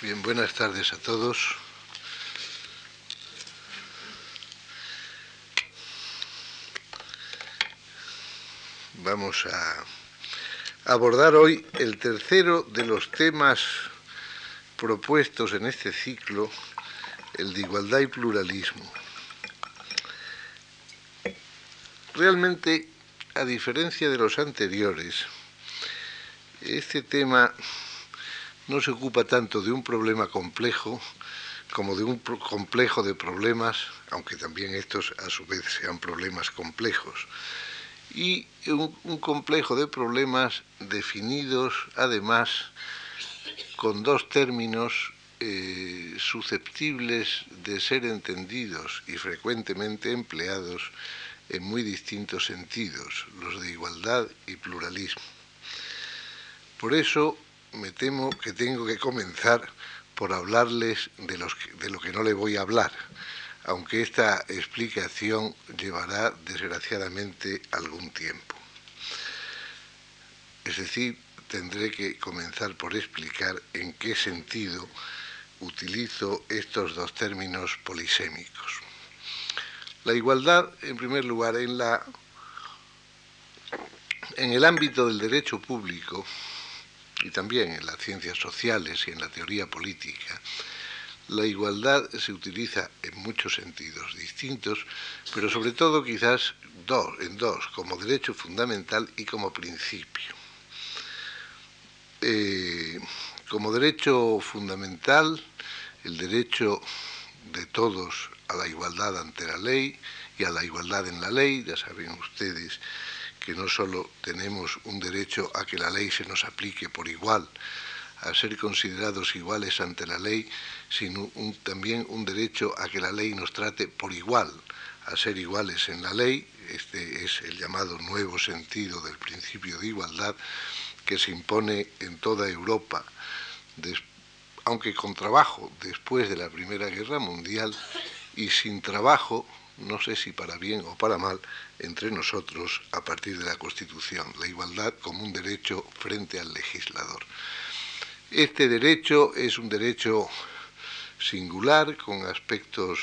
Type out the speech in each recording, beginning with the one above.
Bien, buenas tardes a todos. Vamos a abordar hoy el tercero de los temas propuestos en este ciclo, el de igualdad y pluralismo. Realmente, a diferencia de los anteriores, este tema no se ocupa tanto de un problema complejo como de un complejo de problemas, aunque también estos a su vez sean problemas complejos, y un, complejo de problemas definidos además con dos términos eh, susceptibles de ser entendidos y frecuentemente empleados en muy distintos sentidos, los de igualdad y pluralismo. Por eso me temo que tengo que comenzar por hablarles de, lo que no le voy a hablar, aunque esta explicación llevará desgraciadamente algún tiempo. Es decir, tendré que comenzar por explicar en qué sentido utilizo estos dos términos polisémicos. La igualdad, en primer lugar, en, la, en el ámbito del derecho público, y también en las ciencias sociales y en la teoría política, la igualdad se utiliza en muchos sentidos distintos, pero sobre todo quizás dos, en dos, como derecho fundamental y como principio. Eh, como derecho fundamental, el derecho de todos a la igualdad ante la ley y a la igualdad en la ley, ya saben ustedes que no solo tenemos un derecho a que la ley se nos aplique por igual, a ser considerados iguales ante la ley, sino también un derecho a que la ley nos trate por igual, a ser iguales en la ley. Este es el llamado nuevo sentido del principio de igualdad que se impone en toda Europa, aunque con trabajo después de la Primera Guerra Mundial y sin trabajo no sé si para bien o para mal, entre nosotros a partir de la Constitución, la igualdad como un derecho frente al legislador. Este derecho es un derecho singular, con aspectos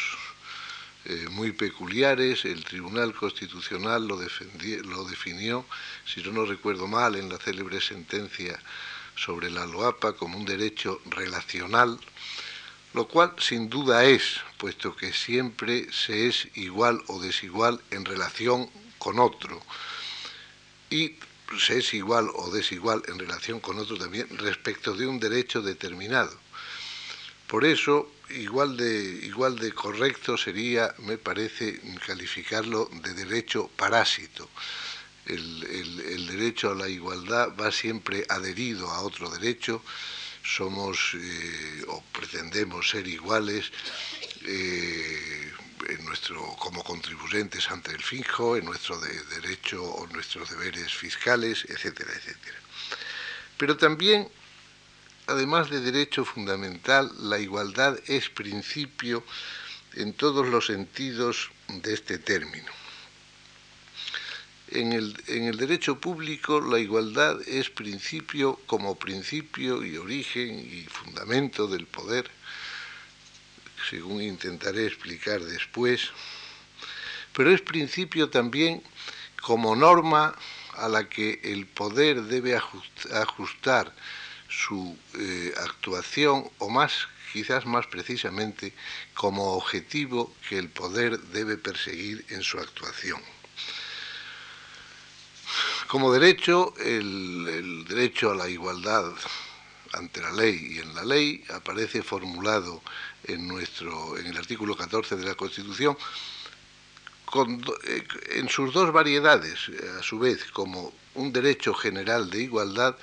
eh, muy peculiares. El Tribunal Constitucional lo, definió, si no recuerdo mal, en la célebre sentencia sobre la LOAPA como un derecho relacional, lo cual sin duda es, puesto que siempre se es igual o desigual en relación con otro, y se es igual o desigual en relación con otro también respecto de un derecho determinado. Por eso, igual de, igual de correcto sería, me parece, calificarlo de derecho parásito. el derecho a la igualdad va siempre adherido a otro derecho, somos eh, o pretendemos ser iguales eh, en nuestro, como contribuyentes ante el fijo, en nuestro derecho o nuestros deberes fiscales, etcétera, etcétera. Pero también, además de derecho fundamental, la igualdad es principio en todos los sentidos de este término. En el, derecho público la igualdad es principio como principio y origen y fundamento del poder, según intentaré explicar después, pero es principio también como norma a la que el poder debe ajustar su eh, actuación o más quizás más precisamente como objetivo que el poder debe perseguir en su actuación. Como derecho, el, derecho a la igualdad ante la ley. Y en la ley aparece formulado en, nuestro, en el artículo 14 de la Constitución eh, en sus dos variedades, a su vez, como un derecho general de igualdad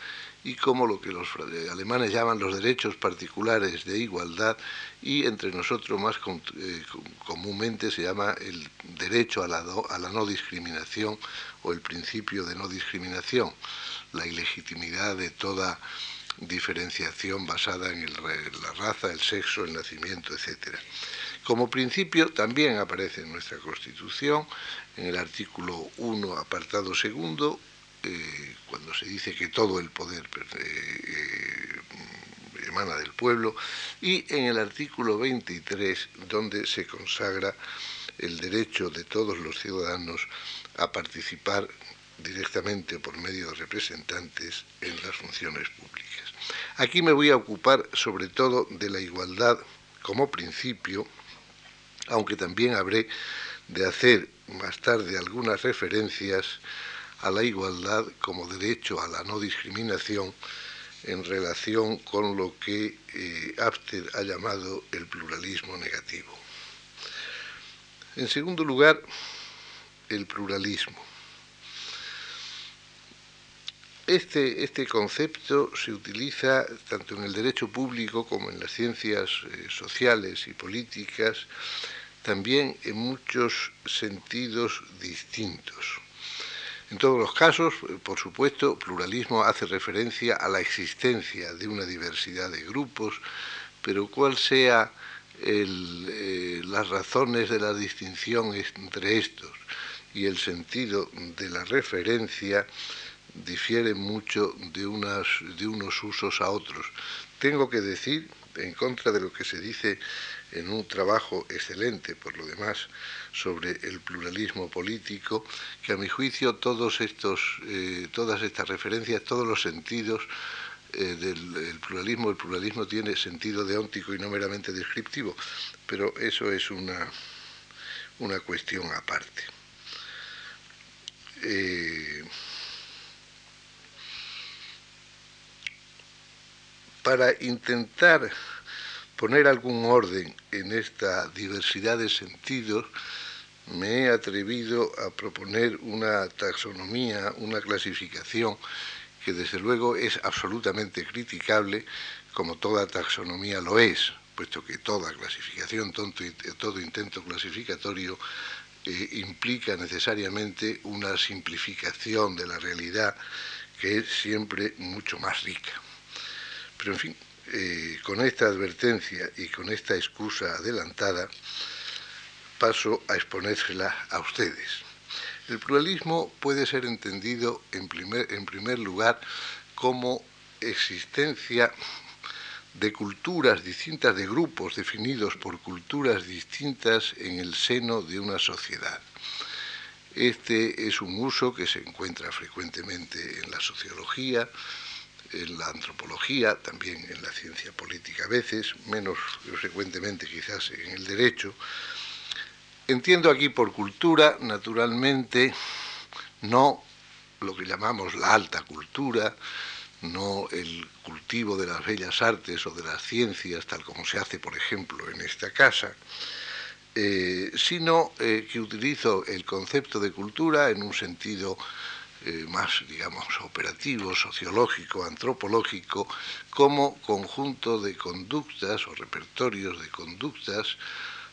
y como lo que los alemanes llaman los derechos particulares de igualdad y entre nosotros más eh, comúnmente se llama el derecho a la, a la no discriminación o el principio de no discriminación, la ilegitimidad de toda diferenciación basada en la raza, el sexo, el nacimiento, etc. Como principio también aparece en nuestra Constitución, en el artículo 1, apartado segundo, eh, cuando se dice que todo el poder eh, emana del pueblo, y en el artículo 23, donde se consagra el derecho de todos los ciudadanos a participar directamente por medio de representantes en las funciones públicas. Aquí me voy a ocupar sobre todo de la igualdad como principio, aunque también habré de hacer más tarde algunas referencias a la igualdad como derecho a la no discriminación en relación con lo que eh, ha llamado el pluralismo negativo. En segundo lugar, el pluralismo. Este, este, concepto se utiliza tanto en el derecho público como en las ciencias eh, sociales y políticas, también en muchos sentidos distintos. En todos los casos, eh, por supuesto, pluralismo hace referencia a la existencia de una diversidad de grupos, pero cuál sea eh, las razones de la distinción entre estos y el sentido de la referencia, difieren mucho de, unas, de unos usos a otros. Tengo que decir, en contra de lo que se dice en un trabajo excelente, por lo demás, sobre el pluralismo político, que a mi juicio todos estos, eh, todas estas referencias, todos los sentidos eh, del pluralismo, el pluralismo tiene sentido deóntico y no meramente descriptivo, pero eso es una, una cuestión aparte. Eh, para intentar poner algún orden en esta diversidad de sentidos, me he atrevido a proponer una taxonomía, una clasificación que desde luego es absolutamente criticable, como toda taxonomía lo es, puesto que toda clasificación, todo intento clasificatorio eh, implica necesariamente una simplificación de la realidad que es siempre mucho más rica. Pero en fin, eh, con esta advertencia y con esta excusa adelantada, paso a exponérsela a ustedes. El pluralismo puede ser entendido en primer, en primer lugar como existencia de culturas distintas, de grupos definidos por culturas distintas en el seno de una sociedad. Este es un uso que se encuentra frecuentemente en la sociología, en la antropología, también en la ciencia política a veces, menos frecuentemente quizás en el derecho. Entiendo aquí por cultura, naturalmente, no lo que llamamos la alta cultura, no el cultivo de las bellas artes o de las ciencias, tal como se hace, por ejemplo, en esta casa, eh, sino eh, que utilizo el concepto de cultura en un sentido eh, más, digamos, operativo, sociológico, antropológico, como conjunto de conductas o repertorios de conductas,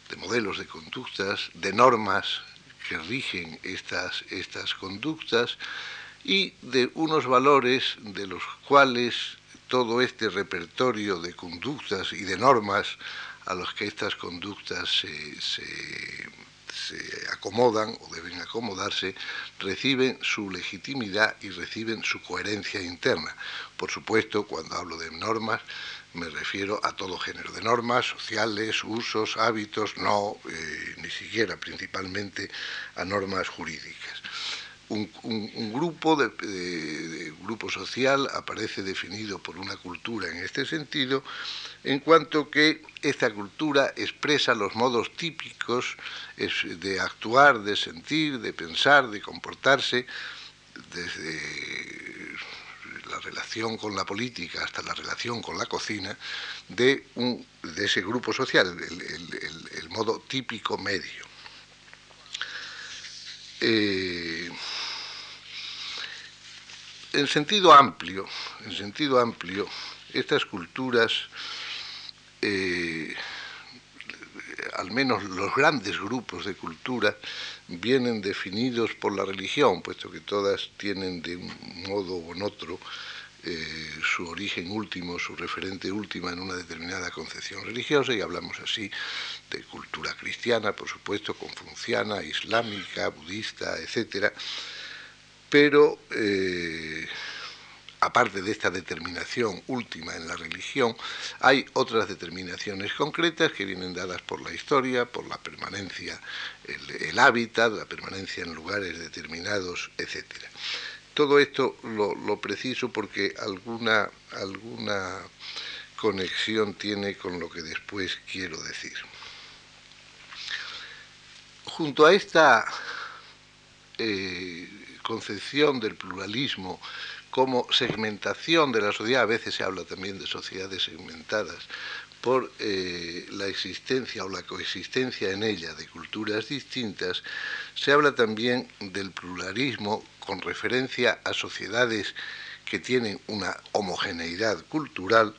de modelos de conductas, de normas que rigen estas, estas conductas y de unos valores de los cuales todo este repertorio de conductas y de normas a los que estas conductas se se acomodan o deben acomodarse, reciben su legitimidad y reciben su coherencia interna. Por supuesto, cuando hablo de normas, me refiero a todo género de normas, sociales, usos, hábitos, no eh, ni siquiera principalmente a normas jurídicas. Un, grupo de, grupo social aparece definido por una cultura en este sentido en cuanto que esta cultura expresa los modos típicos de actuar, de sentir, de pensar, de comportarse, desde la relación con la política hasta la relación con la cocina, de, un, de ese grupo social, el, modo típico medio. Eh, en sentido amplio, en sentido amplio, estas culturas eh, al menos los grandes grupos de cultura, vienen definidos por la religión, puesto que todas tienen de un modo en otro eh, su origen último, su referente última en una determinada concepción religiosa, y hablamos así de cultura cristiana, por supuesto, confuciana, islámica, budista, etc. Pero eh, aparte de esta determinación última en la religión, hay otras determinaciones concretas que vienen dadas por la historia, por la permanencia, el, hábitat, la permanencia en lugares determinados, etc. Todo esto lo, preciso porque alguna, alguna conexión tiene con lo que después quiero decir. Junto a esta eh, concepción del pluralismo como segmentación de la sociedad, a veces se habla también de sociedades segmentadas, por eh, la existencia o la coexistencia en ella de culturas distintas, se habla también del pluralismo con referencia a sociedades que tienen una homogeneidad cultural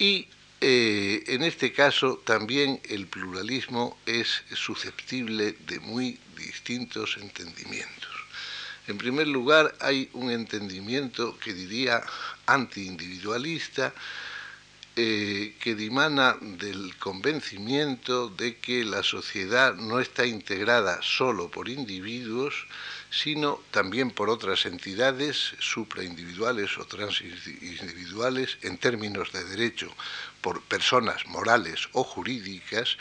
y eh, en este caso también el pluralismo es susceptible de muy distintos entendimientos. En primer lugar, hay un entendimiento que diría antiindividualista, eh, que dimana del convencimiento de que la sociedad no está integrada solo por individuos, sino también por otras entidades supraindividuales o transindividuales en términos de derecho, por personas morales o jurídicas,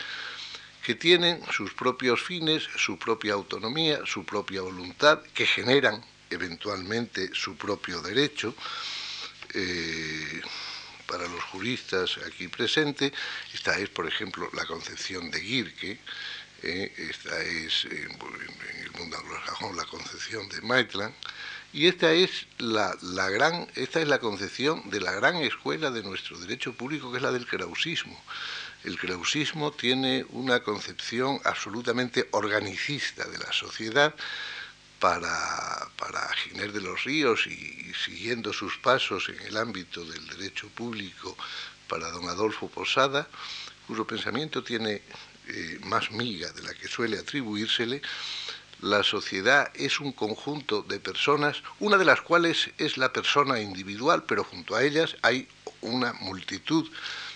que tienen sus propios fines, su propia autonomía, su propia voluntad, que generan eventualmente su propio derecho. Eh, para los juristas aquí presentes, esta es, por ejemplo, la concepción de Gierke, eh, esta es, en, el mundo anglosajón, la concepción de Maitland, y esta es la, la, gran, esta es la concepción de la gran escuela de nuestro derecho público, que es la del krausismo el krausismo tiene una concepción absolutamente organicista de la sociedad para, para Giner de los Ríos y, siguiendo sus pasos en el ámbito del derecho público para don Adolfo Posada, cuyo pensamiento tiene eh, más miga de la que suele atribuírsele, la sociedad es un conjunto de personas, una de las cuales es la persona individual, pero junto a ellas hay una multitud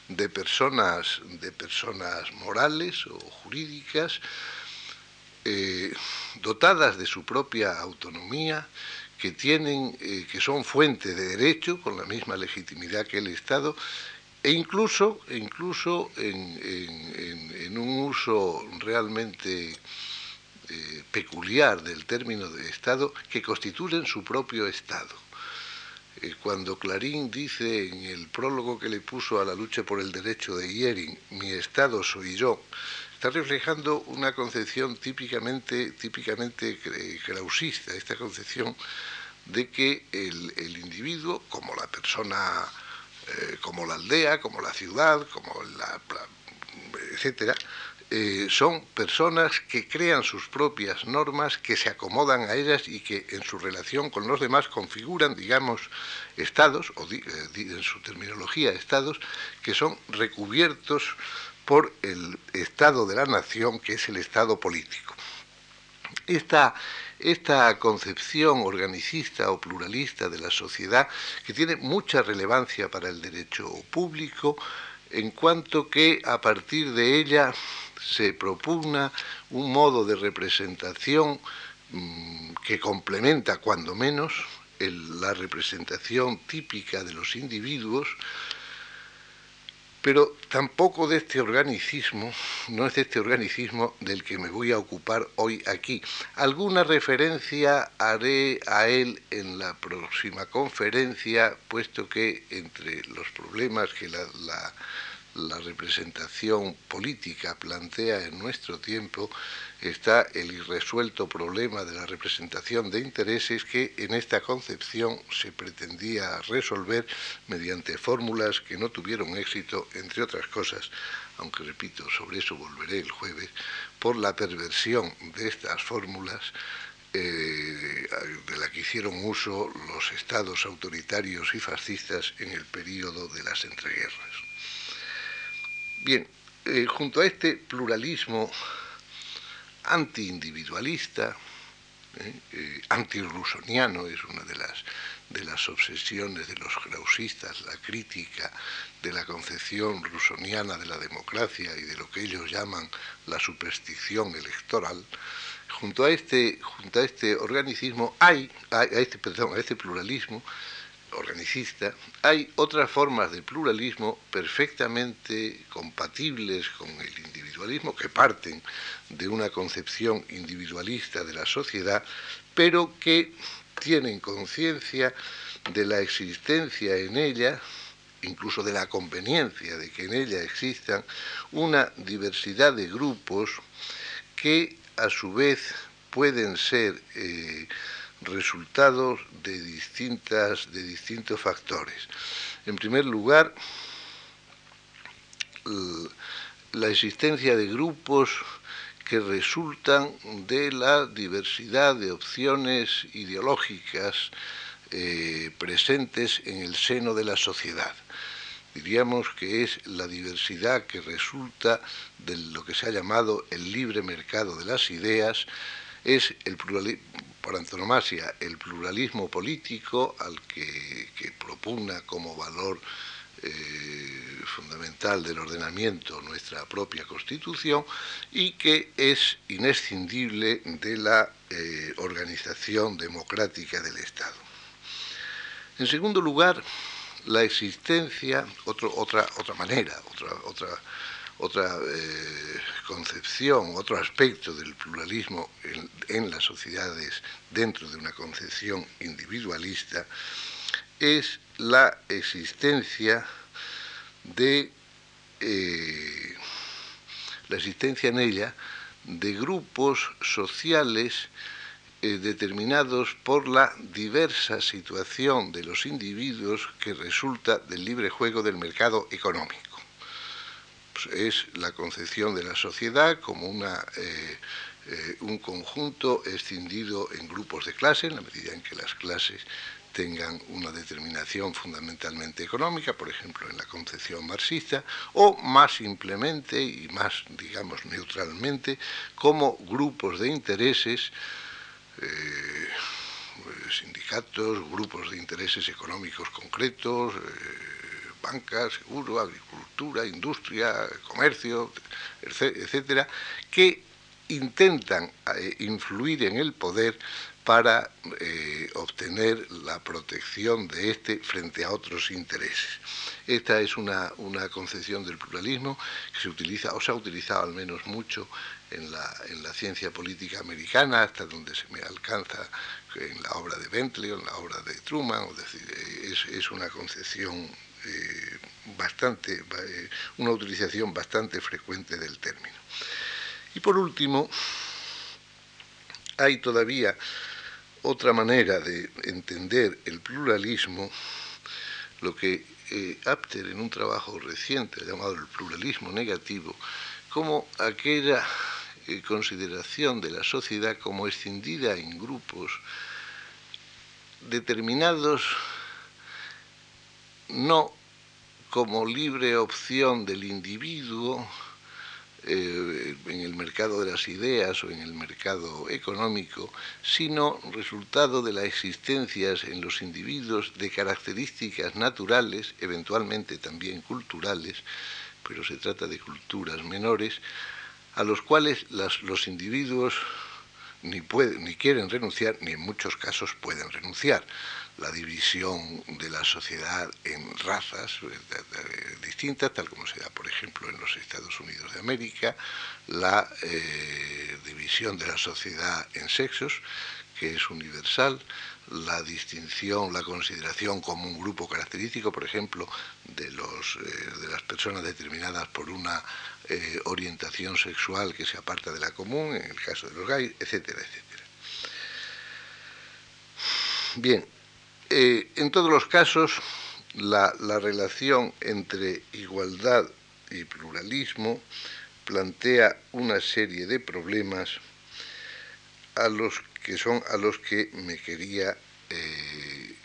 de personas, de personas morales o jurídicas eh, dotadas de su propia autonomía, que tienen, eh, que son fuente de derecho con la misma legitimidad que el Estado, e incluso, e incluso en, un uso realmente eh, peculiar del término de Estado, que constituyen su propio Estado. Eh, cuando Clarín dice en el prólogo que le puso a la lucha por el derecho de Yering, mi Estado soy yo, está reflejando una concepción típicamente, típicamente krausista, esta concepción de que el, individuo, como la persona, eh, como la aldea, como la ciudad, como la, etcétera, eh, son personas que crean sus propias normas, que se acomodan a ellas y que en su relación con los demás configuran, digamos, estados, o eh, en su terminología, estados, que son recubiertos por el estado de la nación, que es el estado político. Esta, esta concepción organicista o pluralista de la sociedad, que tiene mucha relevancia para el derecho público, en cuanto que a partir de ella se propugna un modo de representación mm, que complementa, cuando menos, la representación típica de los individuos, pero tampoco de este organicismo, no es de este organicismo del que me voy a ocupar hoy aquí. Alguna referencia haré a él en la próxima conferencia, puesto que entre los problemas que la la representación política plantea en nuestro tiempo está el irresuelto problema de la representación de intereses que en esta concepción se pretendía resolver mediante fórmulas que no tuvieron éxito, entre otras cosas, aunque repito, sobre eso volveré el jueves, por la perversión de estas fórmulas eh, de la que hicieron uso los estados autoritarios y fascistas en el período de las entreguerras. Bien, eh, junto a este pluralismo antiindividualista, eh, eh, antirusoniano, es una de las, de las obsesiones de los grausistas, la crítica de la concepción rusoniana de la democracia y de lo que ellos llaman la superstición electoral, junto a este, junto a este organicismo hay, a este, perdón, a este pluralismo, organicista, hay otras formas de pluralismo perfectamente compatibles con el individualismo, que parten de una concepción individualista de la sociedad, pero que tienen conciencia de la existencia en ella, incluso de la conveniencia de que en ella existan una diversidad de grupos que a su vez pueden ser eh, resultados de, distintas, de distintos factores. En primer lugar, la existencia de grupos que resultan de la diversidad de opciones ideológicas eh, presentes en el seno de la sociedad. Diríamos que es la diversidad que resulta de lo que se ha llamado el libre mercado de las ideas, es el pluralismo, por antonomasia el pluralismo político al que, propugna como valor eh, fundamental del ordenamiento nuestra propia Constitución y que es inescindible de la eh, organización democrática del Estado. En segundo lugar, la existencia, otra, otra manera, otra, otra otra eh, concepción, otro aspecto del pluralismo en, las sociedades dentro de una concepción individualista, es la existencia de eh, la existencia en ella de grupos sociales eh, determinados por la diversa situación de los individuos que resulta del libre juego del mercado económico es la concepción de la sociedad como una, eh, eh, un conjunto escindido en grupos de clase, en la medida en que las clases tengan una determinación fundamentalmente económica, por ejemplo, en la concepción marxista, o más simplemente y más, digamos, neutralmente, como grupos de intereses, eh, sindicatos, grupos de intereses económicos concretos, banca, seguro, agricultura, industria, comercio, etcétera, que intentan eh, influir en el poder para eh, obtener la protección de éste frente a otros intereses. Esta es una, una, concepción del pluralismo que se utiliza, o se ha utilizado al menos mucho en la, en la ciencia política americana, hasta donde se me alcanza en la obra de Bentley o en la obra de Truman, decir, es, es una concepción eh, bastante, eh, una utilización bastante frecuente del término. Y por último, hay todavía otra manera de entender el pluralismo, lo que eh, Apter en un trabajo reciente ha llamado el pluralismo negativo, como aquella consideración de la sociedad como escindida en grupos determinados no como libre opción del individuo eh, en el mercado de las ideas o en el mercado económico, sino resultado de las existencias en los individuos de características naturales, eventualmente también culturales, pero se trata de culturas menores, a los cuales los individuos ni, pueden, ni quieren renunciar, ni en muchos casos pueden renunciar. La división de la sociedad en razas eh, distintas, tal como se da, por ejemplo, en los Estados Unidos de América, la eh, división de la sociedad en sexos, que es universal, la distinción, la consideración como un grupo característico, por ejemplo, de, los, eh, de las personas determinadas por una orientación sexual que se aparta de la común, en el caso de los gays, etcétera, etcétera. Bien, eh, en todos los casos, la, relación entre igualdad y pluralismo plantea una serie de problemas a los que son a los que me quería eh,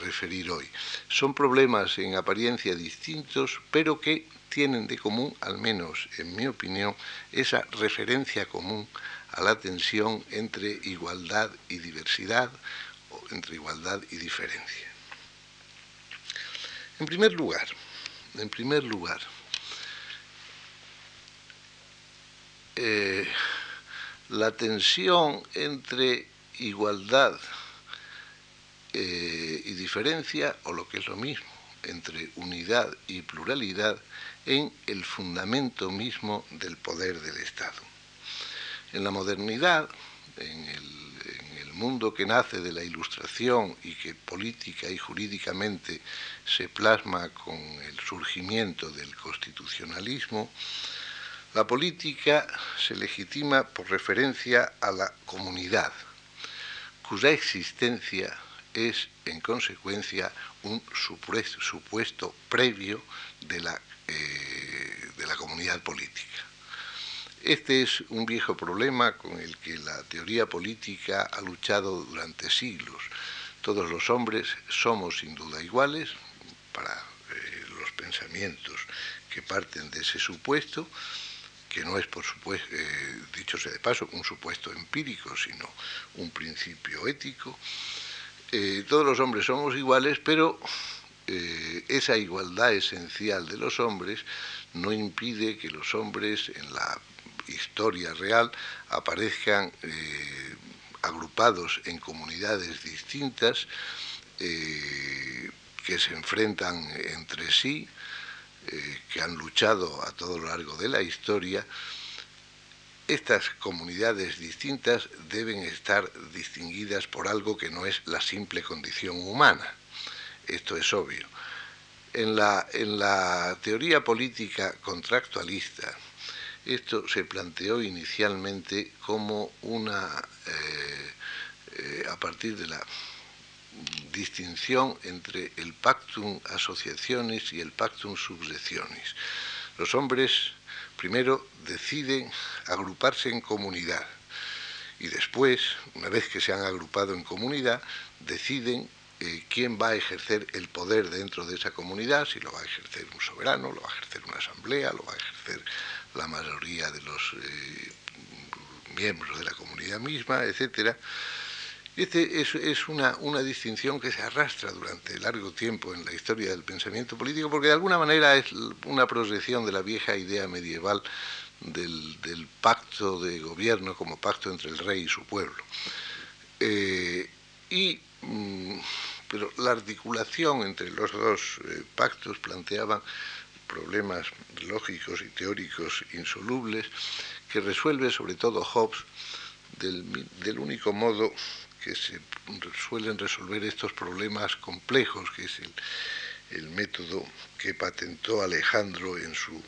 referir hoy. Son problemas en apariencia distintos, pero que tienen de común, al menos en mi opinión, esa referencia común a la tensión entre igualdad y diversidad, entre igualdad y diferencia. En primer lugar, en primer lugar, eh, la tensión entre igualdad eh, y diferencia, o lo que es lo mismo, entre unidad y pluralidad en el fundamento mismo del poder del Estado. En la modernidad, en el, mundo que nace de la ilustración y que política y jurídicamente se plasma con el surgimiento del constitucionalismo, la política se legitima por referencia a la comunidad, cuya existencia es en consecuencia un supuesto, previo de la, eh, de la comunidad política. Este es un viejo problema con el que la teoría política ha luchado durante siglos. Todos los hombres somos sin duda iguales para eh, los pensamientos que parten de ese supuesto, que no es, por supuesto, eh, dicho sea de paso, un supuesto empírico, sino un principio ético. Eh, todos los hombres somos iguales, pero esa igualdad esencial de los hombres no impide que los hombres en la historia real aparezcan eh, agrupados en comunidades distintas eh, que se enfrentan entre sí, eh, que han luchado a todo lo largo de la historia. Estas comunidades distintas deben estar distinguidas por algo que no es la simple condición humana. Esto es obvio. En la, en la teoría política contractualista, esto se planteó inicialmente como una, eh, eh, a partir de la distinción entre el pactum asociaciones y el pactum subsecciones. Los hombres primero deciden agruparse en comunidad y después, una vez que se han agrupado en comunidad, deciden eh, quién va a ejercer el poder dentro de esa comunidad, si lo va a ejercer un soberano, lo va a ejercer una asamblea, lo va a ejercer la mayoría de los eh, miembros de la comunidad misma, etc. Este es, una, una, distinción que se arrastra durante largo tiempo en la historia del pensamiento político, porque de alguna manera es una proyección de la vieja idea medieval del, pacto de gobierno como pacto entre el rey y su pueblo. Eh, y, mm, pero la articulación entre los dos eh, pactos planteaba problemas lógicos y teóricos insolubles que resuelve sobre todo Hobbes del, único modo que se suelen resolver estos problemas complejos, que es el, método que patentó Alejandro en su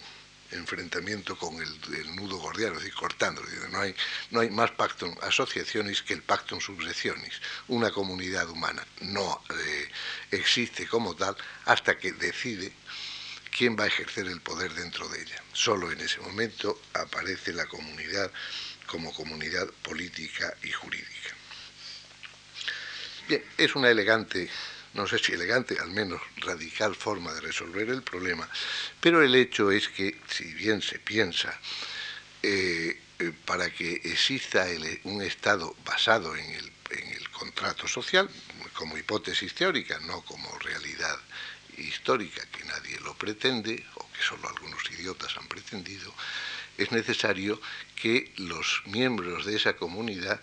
enfrentamiento con el, nudo gordiano, es decir, cortando. No hay, no hay más pacto asociaciones que el pacto en subsecciones. Una comunidad humana no eh, existe como tal hasta que decide quién va a ejercer el poder dentro de ella. Solo en ese momento aparece la comunidad como comunidad política y jurídica. Bien, es una elegante, no sé si elegante, al menos radical forma de resolver el problema, pero el hecho es que, si bien se piensa, eh, eh, para que exista un Estado basado en el, en el contrato social, como hipótesis teórica, no como realidad histórica que nadie lo pretende, o que solo algunos idiotas han pretendido, es necesario que los miembros de esa comunidad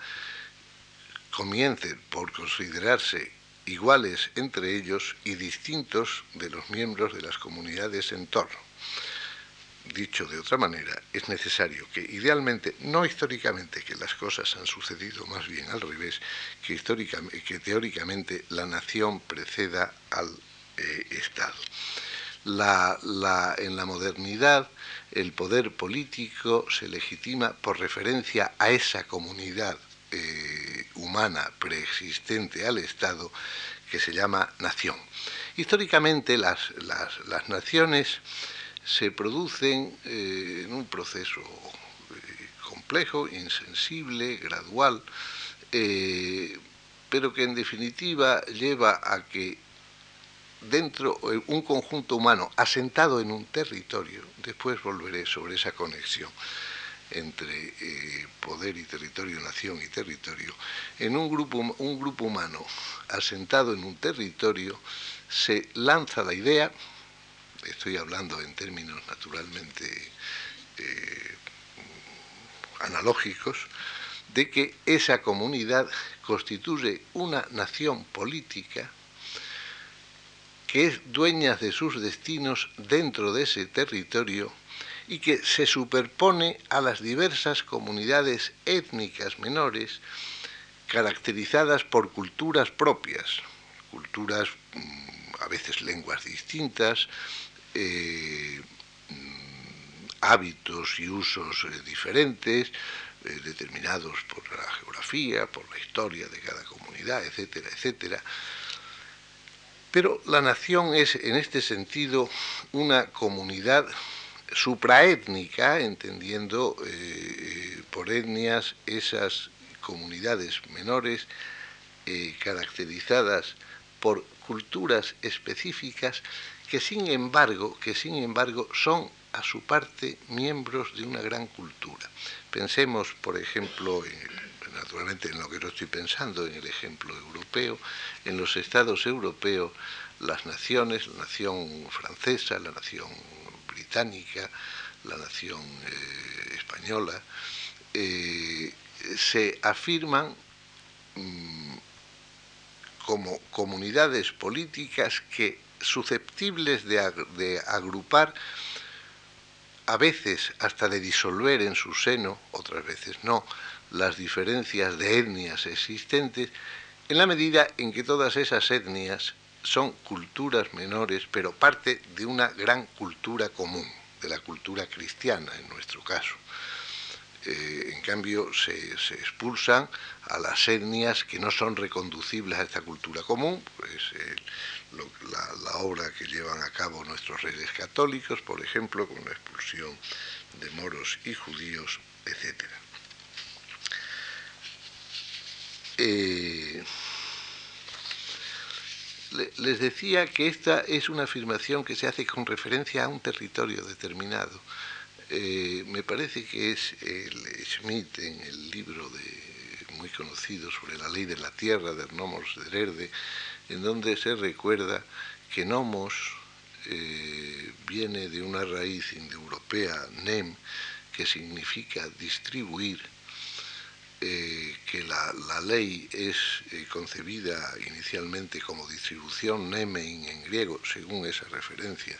comiencen por considerarse iguales entre ellos y distintos de los miembros de las comunidades en torno. Dicho de otra manera, es necesario que idealmente, no históricamente, que las cosas han sucedido más bien al revés, que, históricamente, teóricamente la nación preceda al eh, Estado. en la modernidad, el poder político se legitima por referencia a esa comunidad eh, humana preexistente al Estado que se llama nación. Históricamente las, naciones se producen eh, en un proceso complejo, insensible, gradual, pero que en definitiva lleva a que dentro eh, un conjunto humano asentado en un territorio, después volveré sobre esa conexión entre eh, poder y territorio, nación y territorio, en un grupo, un grupo humano asentado en un territorio se lanza la idea, estoy hablando en términos naturalmente eh, analógicos, de que esa comunidad constituye una nación política que es dueña de sus destinos dentro de ese territorio y que se superpone a las diversas comunidades étnicas menores caracterizadas por culturas propias, culturas, mm, a veces lenguas distintas, eh, mm, hábitos y usos eh, diferentes, eh, determinados por la geografía, por la historia de cada comunidad, etcétera, etcétera. Pero la nación es, en este sentido, una comunidad supraétnica, entendiendo por etnias esas comunidades menores eh, caracterizadas por culturas específicas que sin embargo, que sin embargo son a su parte miembros de una gran cultura. Pensemos, por ejemplo, naturalmente en lo que no estoy pensando, en el ejemplo europeo, en los estados europeos, las naciones, la nación francesa, la nación británica, la nación eh, española, eh, se afirman mm, como comunidades políticas que susceptibles de, agrupar, a veces hasta de disolver en su seno, otras veces no, las diferencias de etnias existentes, en la medida en que todas esas etnias son culturas menores, pero parte de una gran cultura común, de la cultura cristiana en nuestro caso. Eh, en cambio se, expulsan a las etnias que no son reconducibles a esta cultura común, pues la, obra que llevan a cabo nuestros reyes católicos, por ejemplo, con la expulsión de moros y judíos, etc. Eh, les decía que esta es una afirmación que se hace con referencia a un territorio determinado. Eh, me parece que es el Schmidt en el libro muy conocido sobre la ley de la tierra de Nomos de Herde, en donde se recuerda que Nomos eh, viene de una raíz indoeuropea, nem, que significa distribuir, eh, que la, ley es concebida inicialmente como distribución, nemein en griego, según esa referencia,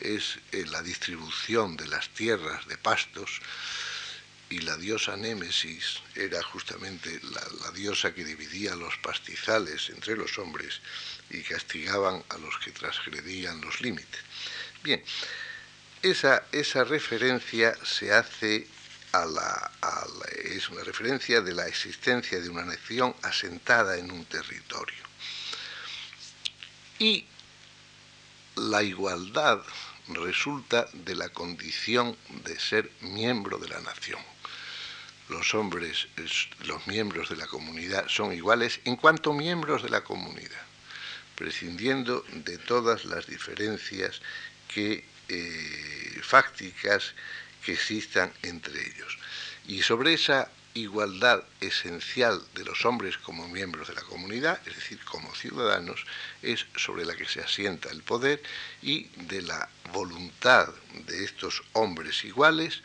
es eh, la distribución de las tierras de pastos y la diosa Némesis era justamente la, diosa que dividía los pastizales entre los hombres y castigaban a los que transgredían los límites. Bien, esa, esa referencia se hace es una referencia de la existencia de una nación asentada en un territorio. Y la igualdad resulta de la condición de ser miembro de la nación. Los hombres, los miembros de la comunidad, son iguales en cuanto miembros de la comunidad, prescindiendo de todas las diferencias que, eh, fácticas que existan entre ellos. Y sobre esa igualdad esencial de los hombres como miembros de la comunidad, es decir, como ciudadanos, es sobre la que se asienta el poder y de la voluntad de estos hombres iguales,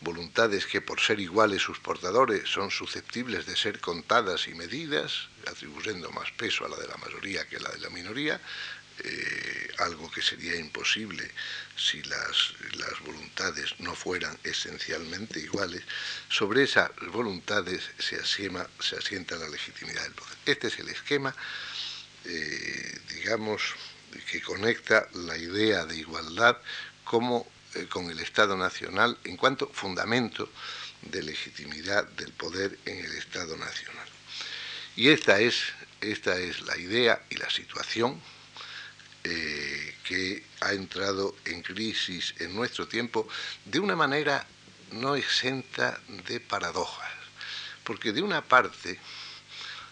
voluntades que por ser iguales sus portadores son susceptibles de ser contadas y medidas, atribuyendo más peso a la de la mayoría que a la de la minoría, eh, algo que sería imposible si las, voluntades no fueran esencialmente iguales, sobre esas voluntades se asienta la legitimidad del poder. Este es el esquema, eh, digamos, que conecta la idea de igualdad como, eh, con el Estado Nacional en cuanto fundamento de legitimidad del poder en el Estado Nacional. Y esta es, esta es la idea y la situación eh, que ha entrado en crisis en nuestro tiempo de una manera no exenta de paradojas, porque de una parte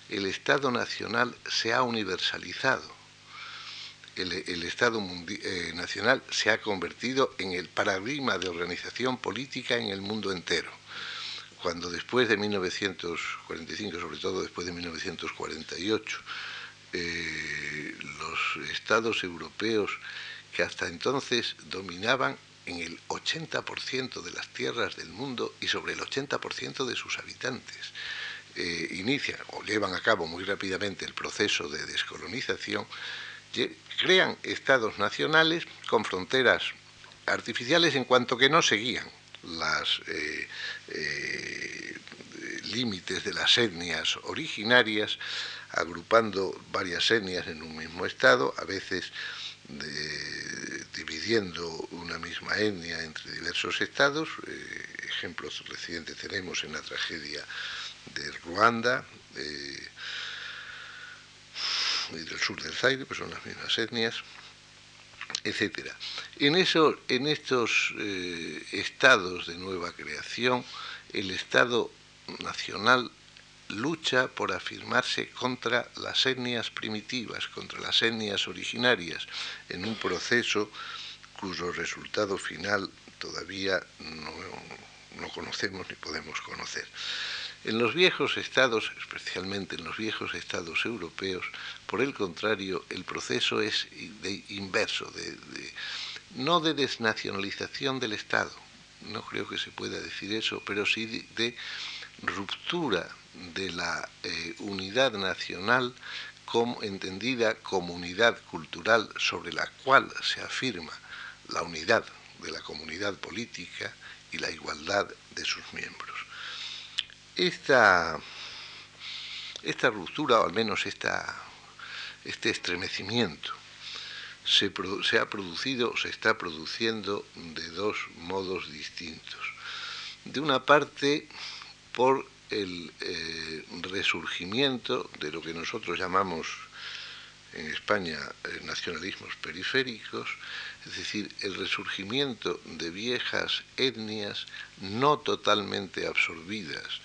el Estado Nacional se ha universalizado, el, Estado eh, Nacional se ha convertido en el paradigma de organización política en el mundo entero. Cuando después de 1945, sobre todo después de 1948, eh, los estados europeos que hasta entonces dominaban en el 80% de las tierras del mundo y sobre el 80% de sus habitantes. Eh, inician o llevan a cabo muy rápidamente el proceso de descolonización, crean estados nacionales con fronteras artificiales en cuanto que no seguían los eh, límites de las etnias originarias, agrupando varias etnias en un mismo estado, a veces dividiendo una misma etnia entre diversos estados. Eh, ejemplos recientes tenemos en la tragedia de Ruanda y del sur del Zaire, pues son las mismas etnias etcétera. En, en estos eh, estados de nueva creación, el Estado nacional lucha por afirmarse contra las etnias primitivas, contra las etnias originarias, en un proceso cuyo resultado final todavía no conocemos ni podemos conocer. En los viejos estados, especialmente en los viejos estados europeos, por el contrario, el proceso es de inverso, de, no de desnacionalización del Estado, no creo que se pueda decir eso, pero sí de, ruptura de la eh, unidad nacional como entendida como unidad cultural sobre la cual se afirma la unidad de la comunidad política y la igualdad de sus miembros. Esta, esta ruptura, o al menos esta, este estremecimiento, se, se, ha producido, se está produciendo de dos modos distintos. De una parte, por el eh, resurgimiento de lo que nosotros llamamos en España eh, nacionalismos periféricos, es decir, el resurgimiento de viejas etnias no totalmente absorbidas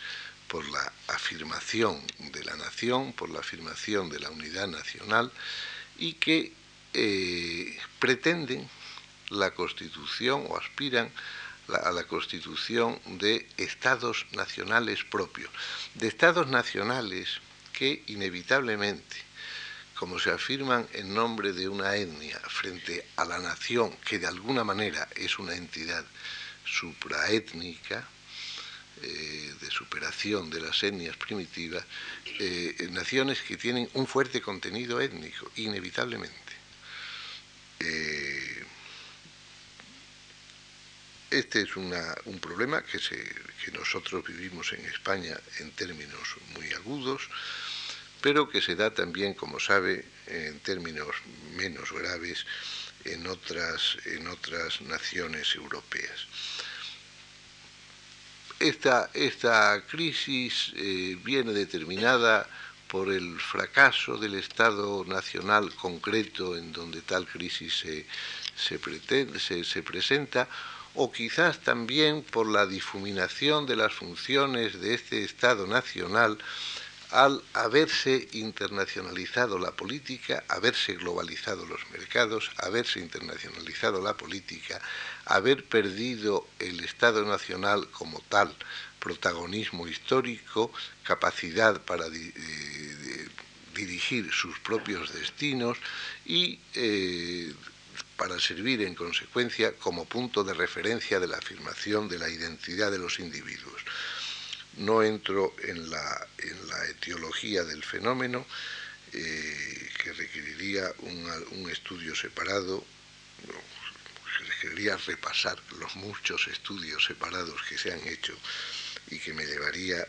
por la afirmación de la nación, por la afirmación de la unidad nacional y que eh, pretenden la constitución o aspiran a la constitución de estados nacionales propios, de estados nacionales que inevitablemente, como se afirman en nombre de una etnia frente a la nación, que de alguna manera es una entidad supraétnica, eh, de superación de las etnias primitivas, eh, naciones que tienen un fuerte contenido étnico, inevitablemente. Eh, este es un problema que, nosotros vivimos en España en términos muy agudos, pero que se da también, como sabe, en términos menos graves en otras, en otras naciones europeas. Esta, esta crisis eh, viene determinada por el fracaso del Estado nacional concreto en donde tal crisis se, se, presenta, o quizás también por la difuminación de las funciones de este Estado nacional al haberse internacionalizado la política, haberse globalizado los mercados, haberse internacionalizado la política, haber perdido el Estado Nacional como tal, protagonismo histórico, capacidad para dirigir sus propios destinos y eh, para servir en consecuencia como punto de referencia de la afirmación de la identidad de los individuos no entro en la, en la etiología del fenómeno, eh, que requeriría un, estudio separado, se requeriría repasar los muchos estudios separados que se han hecho y que me llevaría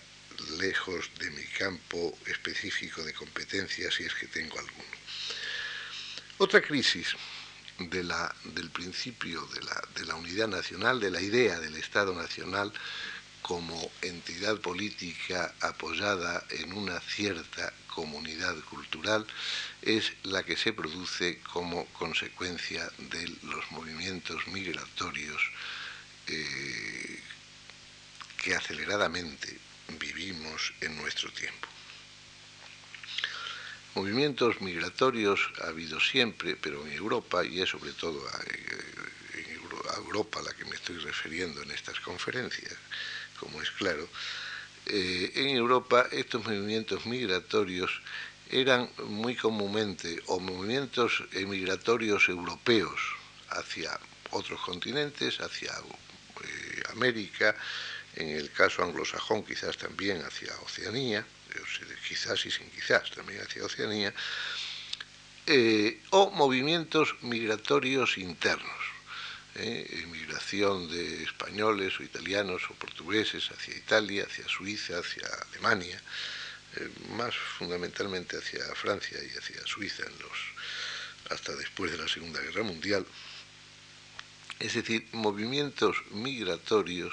lejos de mi campo específico de competencia si es que tengo alguno. Otra crisis de la, del principio de la, de la unidad nacional, de la idea del Estado nacional, como entidad política apoyada en una cierta comunidad cultural es la que se produce como consecuencia de los movimientos migratorios eh, que aceleradamente vivimos en nuestro tiempo. Movimientos migratorios ha habido siempre, pero en Europa, y es sobre todo a, eh, a Europa a la que me estoy refiriendo en estas conferencias, como es claro, eh, en Europa estos movimientos migratorios eran muy comúnmente o movimientos migratorios europeos hacia otros continentes, hacia América, en el caso anglosajón quizás también hacia Oceanía, quizás y sin quizás también hacia Oceanía, o movimientos migratorios internos ¿eh? migración de españoles o italianos o portugueses hacia Italia, hacia Suiza, hacia Alemania, eh, más fundamentalmente hacia Francia y hacia Suiza hasta después de la Segunda Guerra Mundial. Es decir, movimientos migratorios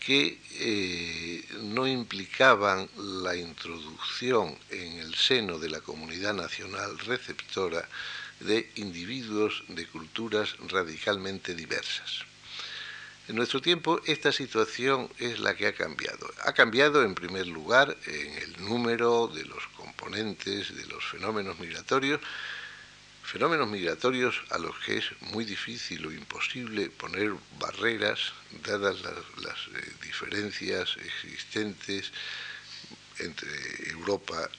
que eh, no implicaban la introducción en el seno de la comunidad nacional receptora de individuos de culturas radicalmente diversas. En nuestro tiempo esta situación es la que ha cambiado. Ha cambiado en primer lugar en el número de los componentes de los fenómenos migratorios, fenómenos migratorios a los que es muy difícil o imposible poner barreras dadas las, eh, diferencias existentes entre Europa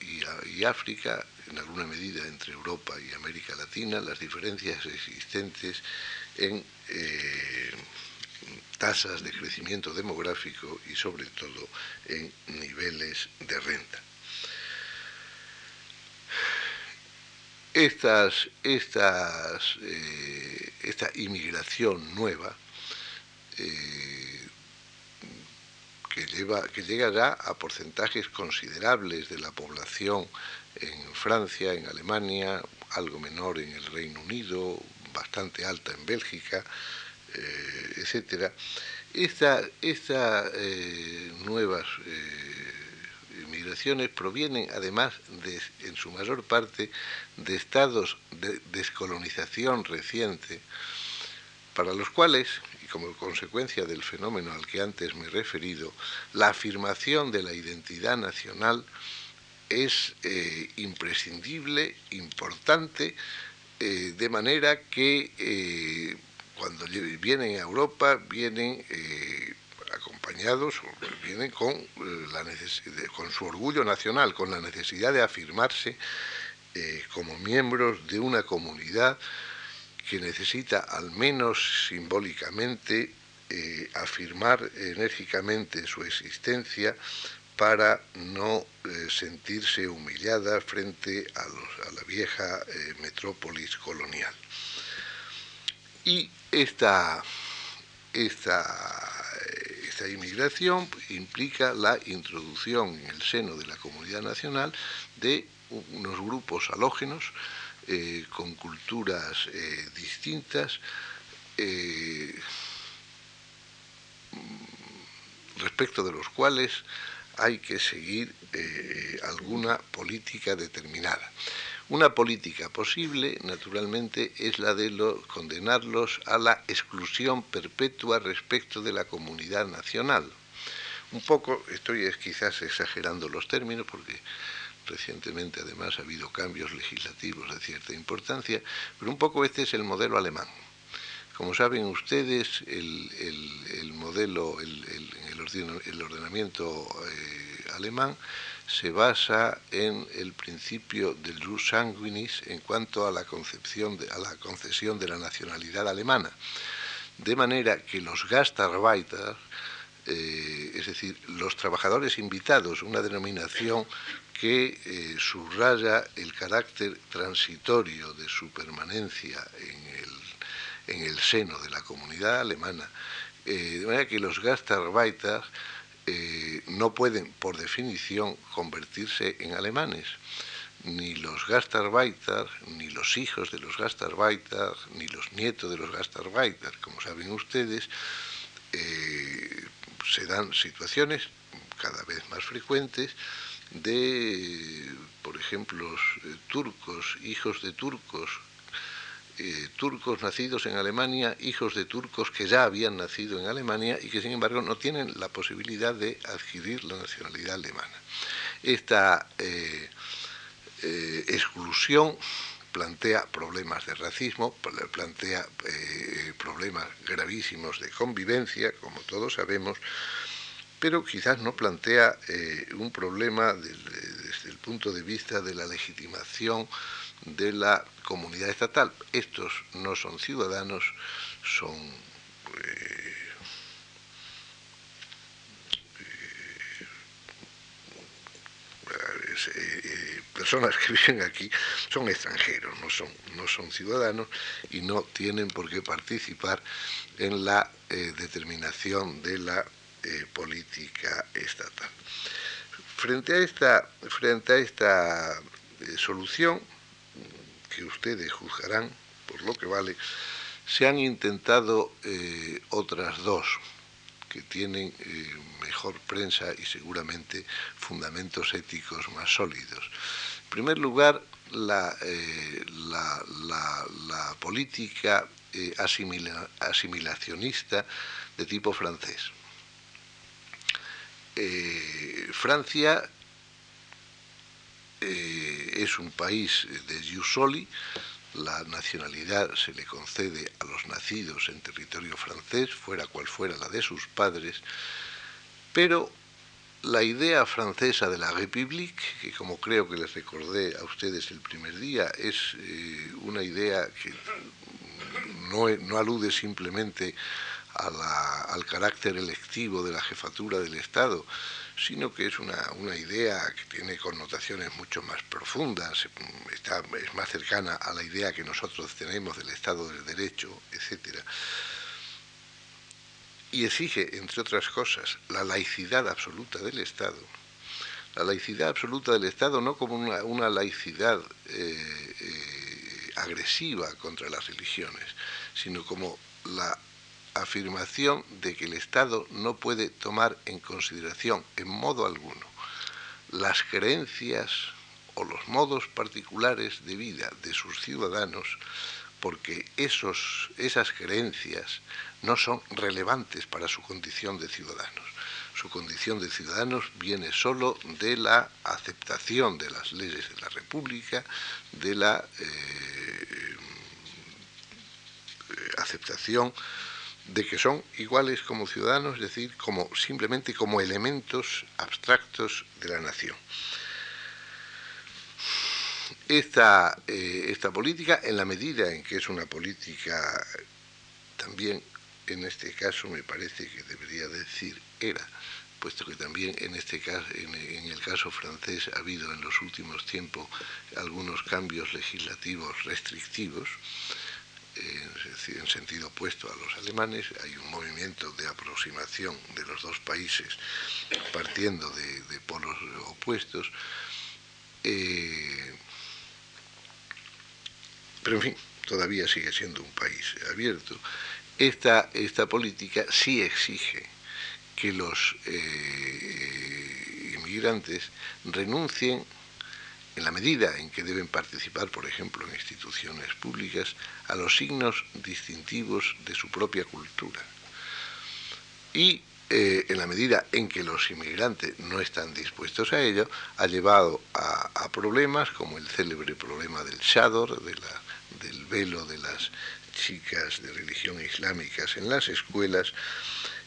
y África, en alguna medida entre Europa y América Latina, las diferencias existentes en eh, tasas de crecimiento demográfico y sobre todo en niveles de renta. Eh, esta inmigración nueva eh, que, lleva, que a porcentajes considerables de la población en Francia, en Alemania, algo menor en el Reino Unido, bastante alta en Bélgica, eh, etcétera. Estas esta, eh, nuevas provienen además de, en su mayor parte de estados de descolonización reciente, para los cuales, y como consecuencia del fenómeno al que antes me he referido, la afirmación de la identidad nacional es eh, imprescindible, importante, eh, de manera que eh, cuando vienen a Europa vienen acompañados, vienen con, su orgullo nacional, con la necesidad de afirmarse como miembros de una comunidad que necesita al menos simbólicamente afirmar enérgicamente su existencia para no eh, sentirse humillada frente a, la vieja eh, metrópolis colonial. Y esta, esta, esta inmigración implica la introducción en el seno de la comunidad nacional de unos grupos halógenos eh, con culturas distintas, respecto de los cuales hay que seguir eh, alguna política determinada. Una política posible, naturalmente, es la de condenarlos a la exclusión perpetua respecto de la comunidad nacional. Un poco, estoy quizás exagerando los términos porque recientemente además ha habido cambios legislativos de cierta importancia, pero un poco este es el modelo alemán. Como saben ustedes, el, modelo, el, ordenamiento eh, alemán se basa en el principio del jus sanguinis en cuanto a la, concepción a la concesión de la nacionalidad alemana. De manera que los Gastarbeiter, eh, es decir, los trabajadores invitados, una denominación que eh, subraya el carácter transitorio de su permanencia en el en el seno de la comunidad alemana, eh, de manera que los Gastarbeiter eh, no pueden, por definición, convertirse en alemanes. Ni los Gastarbeiter, ni los hijos de los Gastarbeiter, ni los nietos de los Gastarbeiter, como saben ustedes, eh, se dan situaciones cada vez más frecuentes de, por ejemplo, turcos, hijos de turcos eh, turcos nacidos en Alemania, hijos de turcos que ya habían nacido en Alemania y que sin embargo no tienen la posibilidad de adquirir la nacionalidad alemana. Esta eh, eh, exclusión plantea problemas de racismo, plantea problemas gravísimos de convivencia, como todos sabemos, pero quizás no plantea un problema desde el punto de vista de la legitimación de la comunidad estatal. Estos no son ciudadanos, son eh, eh, personas que viven aquí son extranjeros, no son, no son ciudadanos y no tienen por qué participar en la determinación de la política estatal. Frente a esta, frente a esta solución, que ustedes juzgarán por lo que vale, se han intentado eh, otras dos que tienen eh, mejor prensa y seguramente fundamentos éticos más sólidos. En primer lugar, la, eh, la, política asimilacionista de tipo francés. Francia es un país de Jusoli, la nacionalidad se le concede a los nacidos en territorio francés, fuera cual fuera la de sus padres, pero la idea francesa de la République, que como creo que les recordé a ustedes el primer día, es eh, una idea que no alude simplemente al carácter electivo de la jefatura del Estado, sino que es una, idea que tiene connotaciones mucho más profundas, está, es más cercana a la idea que nosotros tenemos del Estado del Derecho, etc. Y exige, entre otras cosas, la laicidad absoluta del Estado. La laicidad absoluta del Estado no como una, laicidad eh, eh, agresiva contra las religiones, sino como la afirmación de que el Estado no puede tomar en consideración en modo alguno las creencias o los modos particulares de vida de sus ciudadanos porque esos, esas creencias no son relevantes para su condición de ciudadanos. Su condición de ciudadanos viene solo de la aceptación de las leyes de la República, de la eh, eh, aceptación de que son iguales como ciudadanos, es decir, como simplemente como elementos abstractos de la nación. Esta, eh, esta política, en la medida en que es una política también en este caso me parece que debería decir era, puesto que también en este caso, en, en, el caso francés ha habido en los últimos tiempos algunos cambios legislativos restrictivos, en sentido opuesto a los alemanes, hay un movimiento de aproximación de los dos países partiendo de, polos opuestos. Eh, pero en fin, todavía sigue siendo un país abierto. Esta, esta política sí exige que los eh, inmigrantes renuncien en la medida en que deben participar, por ejemplo, en instituciones públicas, a los signos distintivos de su propia cultura. Y eh, en la medida en que los inmigrantes no están dispuestos a ello, ha llevado a, problemas como el célebre problema del shador, del velo de las chicas de religión islámicas en las escuelas,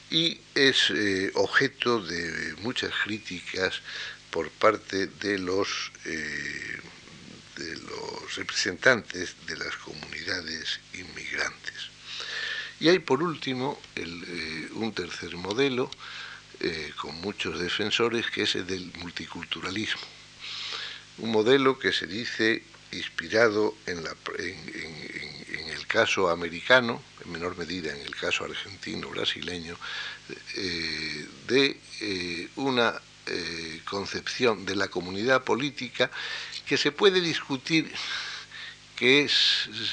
y es eh, objeto de muchas críticas por parte de los, eh, de los representantes de las comunidades inmigrantes. Y hay por último eh, un tercer modelo eh, con muchos defensores que es el del multiculturalismo. Un modelo que se dice inspirado en, el caso americano, en menor medida en el caso argentino, brasileño, de una eh, concepción de la comunidad política que se puede discutir que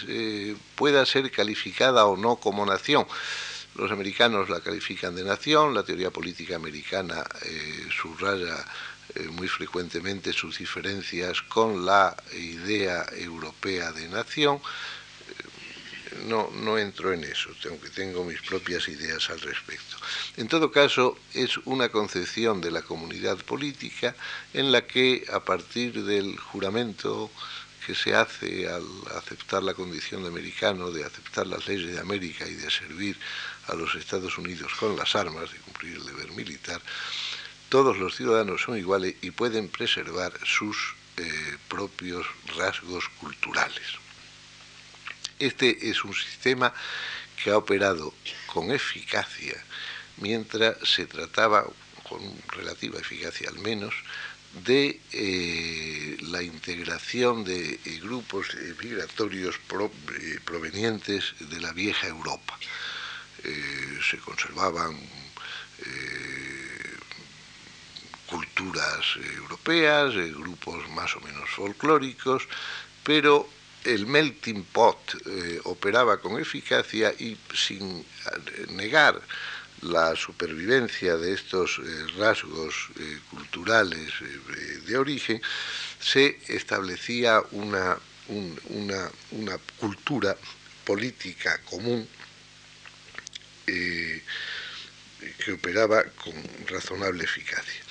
eh, pueda ser calificada o no como nación. Los americanos la califican de nación, la teoría política americana eh, subraya muy frecuentemente sus diferencias con la idea europea de nación, no, no entro en eso, aunque tengo mis propias ideas al respecto. En todo caso, es una concepción de la comunidad política en la que a partir del juramento que se hace al aceptar la condición de americano, de aceptar las leyes de América y de servir a los Estados Unidos con las armas, de cumplir el deber militar, todos los ciudadanos son iguales y pueden preservar sus eh, propios rasgos culturales. Este es un sistema que ha operado con eficacia mientras se trataba, con relativa eficacia al menos, de eh, la integración de eh, grupos eh, migratorios provenientes de la vieja Europa. se conservaban culturas europeas, grupos más o menos folclóricos, pero el melting pot operaba con eficacia y sin negar la supervivencia de estos eh, rasgos eh, culturales eh, de origen, se establecía una, una, cultura política común que operaba con razonable eficacia.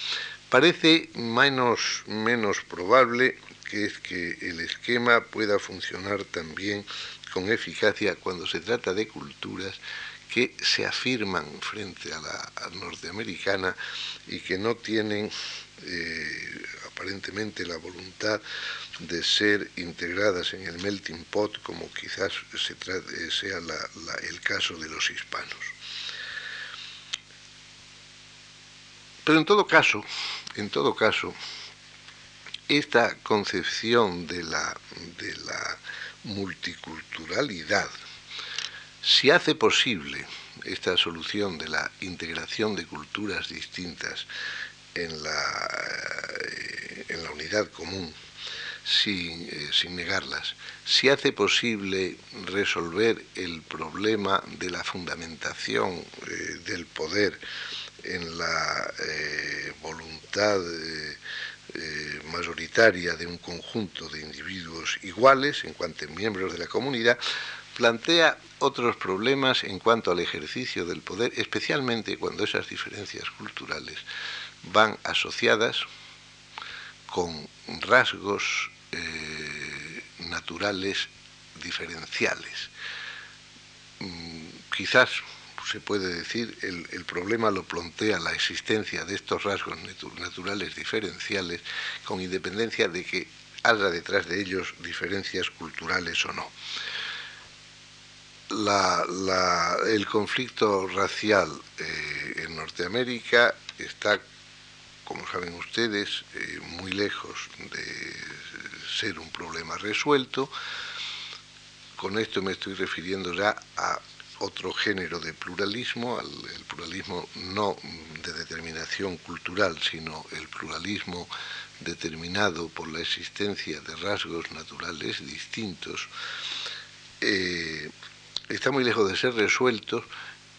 Parece menos, menos probable que es que el esquema pueda funcionar también con eficacia cuando se trata de culturas que se afirman frente a la norteamericana y que no tienen eh, aparentemente la voluntad de ser integradas en el melting pot como quizás eh, sea el caso de los hispanos. Pero en todo caso, en todo caso, esta concepción de la, de la multiculturalidad si hace posible esta solución de la integración de culturas distintas en la, eh, en la unidad común, sin, eh, sin, negarlas, si hace posible resolver el problema de la fundamentación eh, del poder en la voluntad mayoritaria de un conjunto de individuos iguales en cuanto miembros de la comunidad, plantea otros problemas en cuanto al ejercicio del poder, especialmente cuando esas diferencias culturales van asociadas con rasgos eh, naturales diferenciales. Mm, quizás se puede decir, el, el, problema lo plantea la existencia de estos rasgos naturales diferenciales con independencia de que haya detrás de ellos diferencias culturales o no el conflicto racial eh, en Norteamérica está, como saben ustedes, eh, muy lejos de ser un problema resuelto. Con esto me estoy refiriendo ya a otro género de pluralismo, al el pluralismo no de determinación cultural, sino el pluralismo determinado por la existencia de rasgos naturales distintos. Eh, está muy lejos de ser resueltos,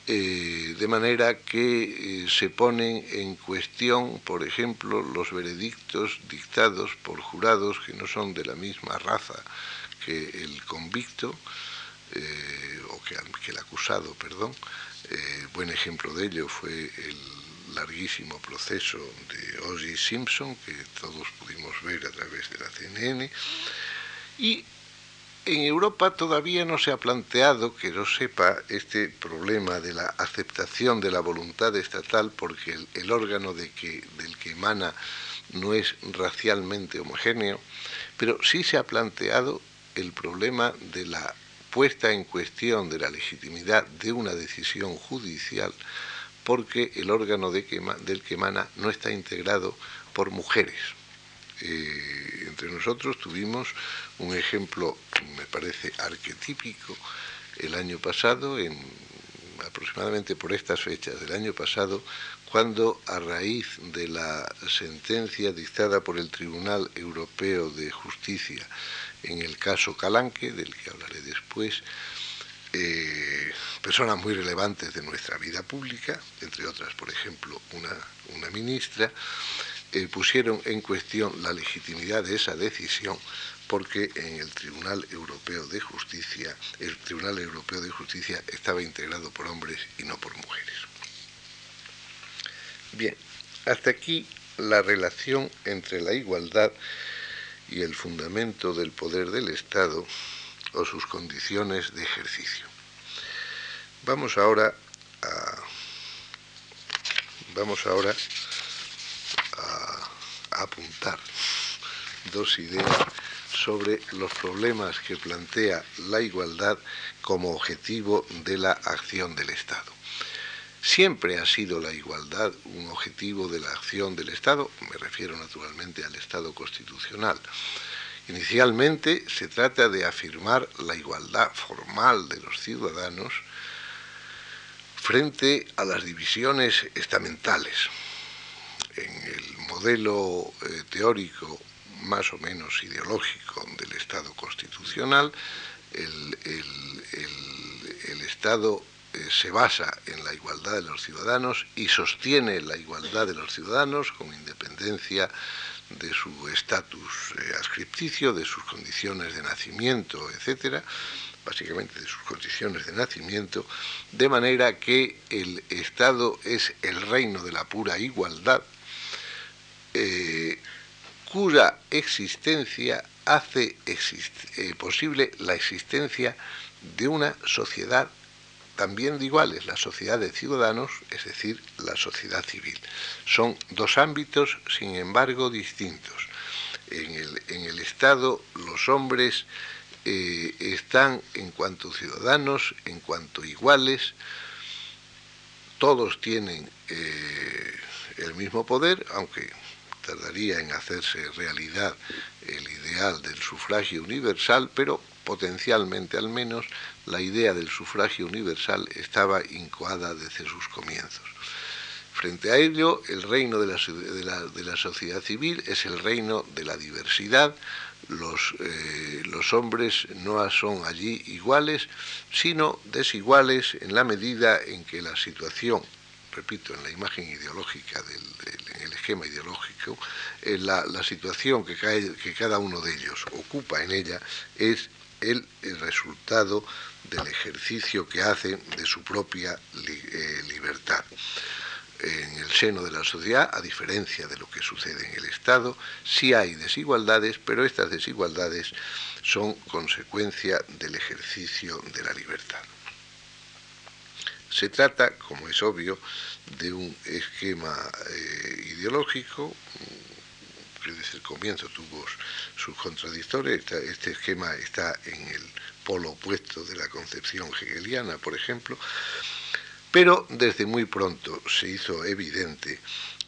eh, de manera que eh, se ponen en cuestión, por ejemplo, los veredictos dictados por jurados que no son de la misma raza que el convicto, eh, o que, el acusado, perdón. buen ejemplo de ello fue el larguísimo proceso de O.J. Simpson, que todos pudimos ver a través de la CNN, y en Europa todavía no se ha planteado, que yo sepa, este problema de la aceptación de la voluntad estatal porque el, órgano del que emana no es racialmente homogéneo, pero sí se ha planteado el problema de la puesta en cuestión de la legitimidad de una decisión judicial porque el órgano de del que emana no está integrado por mujeres. Eh, entre nosotros tuvimos un ejemplo, me parece, arquetípico el año pasado, en, aproximadamente por estas fechas del año pasado, cuando a raíz de la sentencia dictada por el Tribunal Europeo de Justicia en el caso Calanque, del que hablaré después, eh, personas muy relevantes de nuestra vida pública, entre otras, por ejemplo, una, una ministra, eh, pusieron en cuestión la legitimidad de esa decisión porque en el Tribunal Europeo de Justicia, el Tribunal Europeo de Justicia estaba integrado por hombres y no por mujeres. Bien, hasta aquí la relación entre la igualdad y el fundamento del poder del Estado o sus condiciones de ejercicio. Vamos ahora a vamos ahora a apuntar dos ideas sobre los problemas que plantea la igualdad como objetivo de la acción del Estado. Siempre ha sido la igualdad un objetivo de la acción del Estado, me refiero naturalmente al Estado constitucional. Inicialmente se trata de afirmar la igualdad formal de los ciudadanos frente a las divisiones estamentales. En el modelo eh, teórico más o menos ideológico del Estado constitucional, el, Estado eh, se basa en la igualdad de los ciudadanos y sostiene la igualdad de los ciudadanos con independencia de su estatus eh, ascripticio, de sus condiciones de nacimiento, etcétera, básicamente de sus condiciones de nacimiento, de manera que el Estado es el reino de la pura igualdad, eh, cuya existencia hace eh, posible la existencia de una sociedad también de iguales, la sociedad de ciudadanos, es decir, la sociedad civil. Son dos ámbitos, sin embargo, distintos. En el, Estado los hombres eh, están en cuanto ciudadanos, en cuanto iguales, todos tienen eh, el mismo poder, aunque tardaría en hacerse realidad el ideal del sufragio universal, pero potencialmente al menos la idea del sufragio universal estaba incoada desde sus comienzos. Frente a ello, el reino de la, sociedad civil es el reino de la diversidad. Los, eh, los hombres no son allí iguales, sino desiguales en la medida en que la situación repito, en la imagen ideológica, del, en el esquema ideológico, eh, la, situación que, que, cada uno de ellos ocupa en ella es el, resultado del ejercicio que hacen de su propia eh, libertad. En el seno de la sociedad, a diferencia de lo que sucede en el Estado, sí hay desigualdades, pero estas desigualdades son consecuencia del ejercicio de la libertad. Se trata, como es obvio, de un esquema eh, ideológico desde el comienzo tuvo sus contradictores. Este esquema está en el polo opuesto de la concepción hegeliana, por ejemplo, pero desde muy pronto se hizo evidente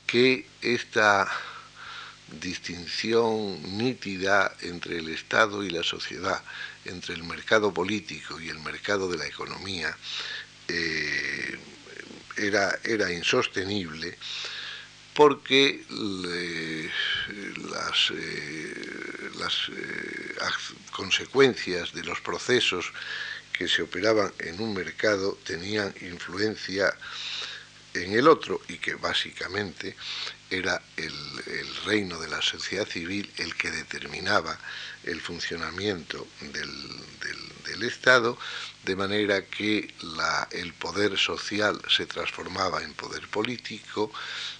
que esta distinción nítida entre el Estado y la sociedad, entre el mercado político y el mercado de la economía, eh, era, era, insostenible porque las, eh, eh, consecuencias de los procesos que se operaban en un mercado tenían influencia en el otro y que básicamente era el, reino de la sociedad civil el que determinaba el funcionamiento del, Estado, de manera que el poder social se transformaba en poder político,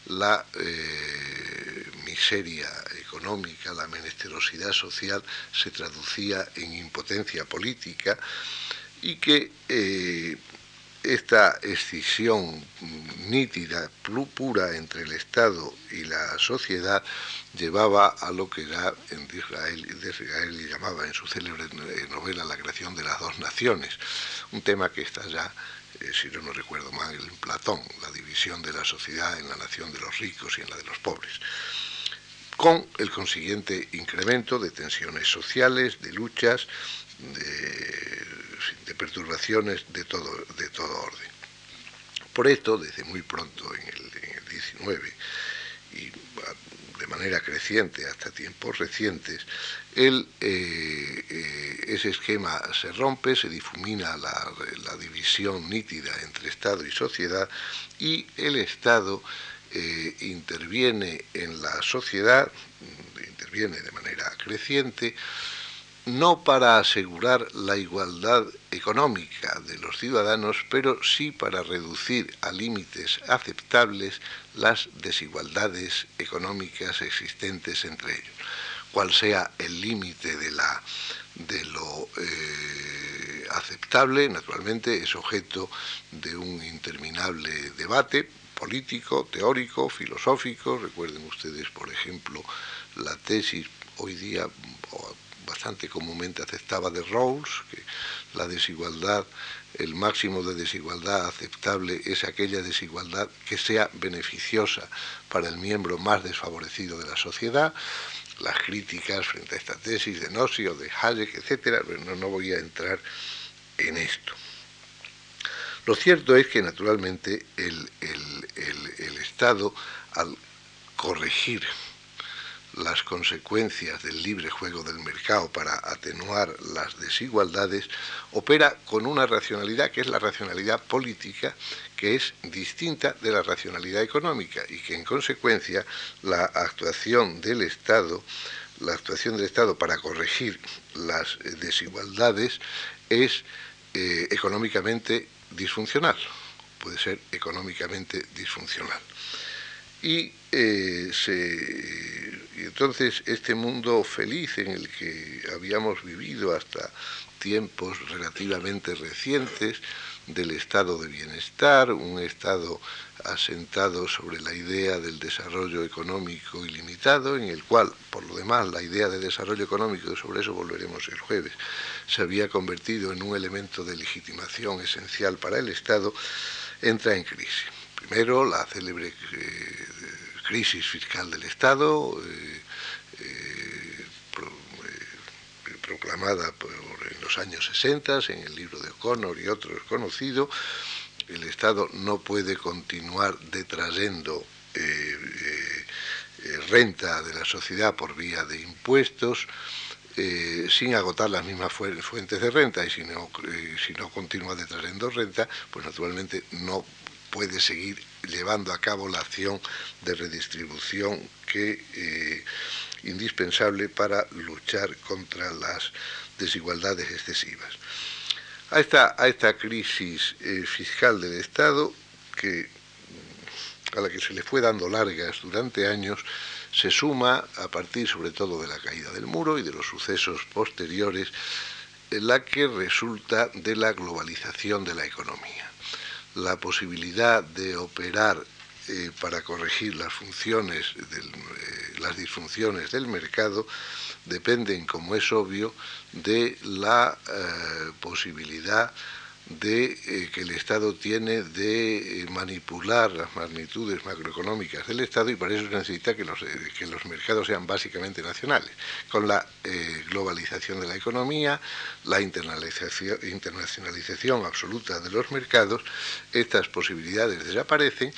la eh, miseria económica, la menesterosidad social se traducía en impotencia política y que eh, esta escisión nítida, pura entre el Estado y la sociedad llevaba a lo que ya en Israel, llamaba en su célebre novela La creación de las dos naciones, un tema que está ya, eh, si no, no recuerdo mal, en Platón, la división de la sociedad en la nación de los ricos y en la de los pobres con el consiguiente incremento de tensiones sociales, de luchas, de, perturbaciones de todo, de todo orden. Por esto, desde muy pronto, en el, 19, y de manera creciente hasta tiempos recientes, el, eh, eh, ese esquema se rompe, se difumina la, la, división nítida entre Estado y sociedad y el Estado eh, interviene en la sociedad, interviene de manera creciente, no para asegurar la igualdad económica de los ciudadanos, pero sí para reducir a límites aceptables las desigualdades económicas existentes entre ellos. Cual sea el límite de, de lo eh, aceptable, naturalmente, es objeto de un interminable debate político, teórico, filosófico. Recuerden ustedes, por ejemplo, la tesis hoy día bastante comúnmente aceptada de Rawls, que la desigualdad, el máximo de desigualdad aceptable es aquella desigualdad que sea beneficiosa para el miembro más desfavorecido de la sociedad. Las críticas frente a esta tesis de Nossi o de Hayek, etcétera, no, no voy a entrar en esto. Lo cierto es que naturalmente el Estado, al corregir las consecuencias del libre juego del mercado para atenuar las desigualdades, opera con una racionalidad que es la racionalidad política, que es distinta de la racionalidad económica y que en consecuencia la actuación del Estado, la actuación del Estado para corregir las desigualdades es eh, económicamente disfuncional, puede ser económicamente disfuncional. Y, eh, entonces este mundo feliz en el que habíamos vivido hasta tiempos relativamente recientes del estado de bienestar, un estado asentado sobre la idea del desarrollo económico ilimitado, en el cual, por lo demás, la idea de desarrollo económico, y sobre eso volveremos el jueves, se había convertido en un elemento de legitimación esencial para el Estado, entra en crisis. Primero, la célebre eh, crisis fiscal del Estado, eh, eh, eh, proclamada en los años 60 en el libro de O'Connor y otros conocido, el Estado no puede continuar detrayendo renta de la sociedad por vía de impuestos, sin agotar las mismas fuentes de renta y si no, si no continúa detrayendo renta, pues naturalmente no puede seguir llevando a cabo la acción de redistribución que eh, indispensable para luchar contra las desigualdades excesivas. A esta, a esta crisis eh, fiscal del Estado, que, a la que se le fue dando largas durante años, se suma, a partir sobre todo de la caída del muro y de los sucesos posteriores, la que resulta de la globalización de la economía la posibilidad de operar eh, para corregir las funciones, eh, las disfunciones del mercado dependen, como es obvio, de la eh, posibilidad de eh, que el Estado tiene de eh, manipular las magnitudes macroeconómicas del Estado y para eso necesita que los, eh, que los mercados sean básicamente nacionales. Con la globalización de la economía, la internacionalización absoluta de los mercados, estas posibilidades desaparecen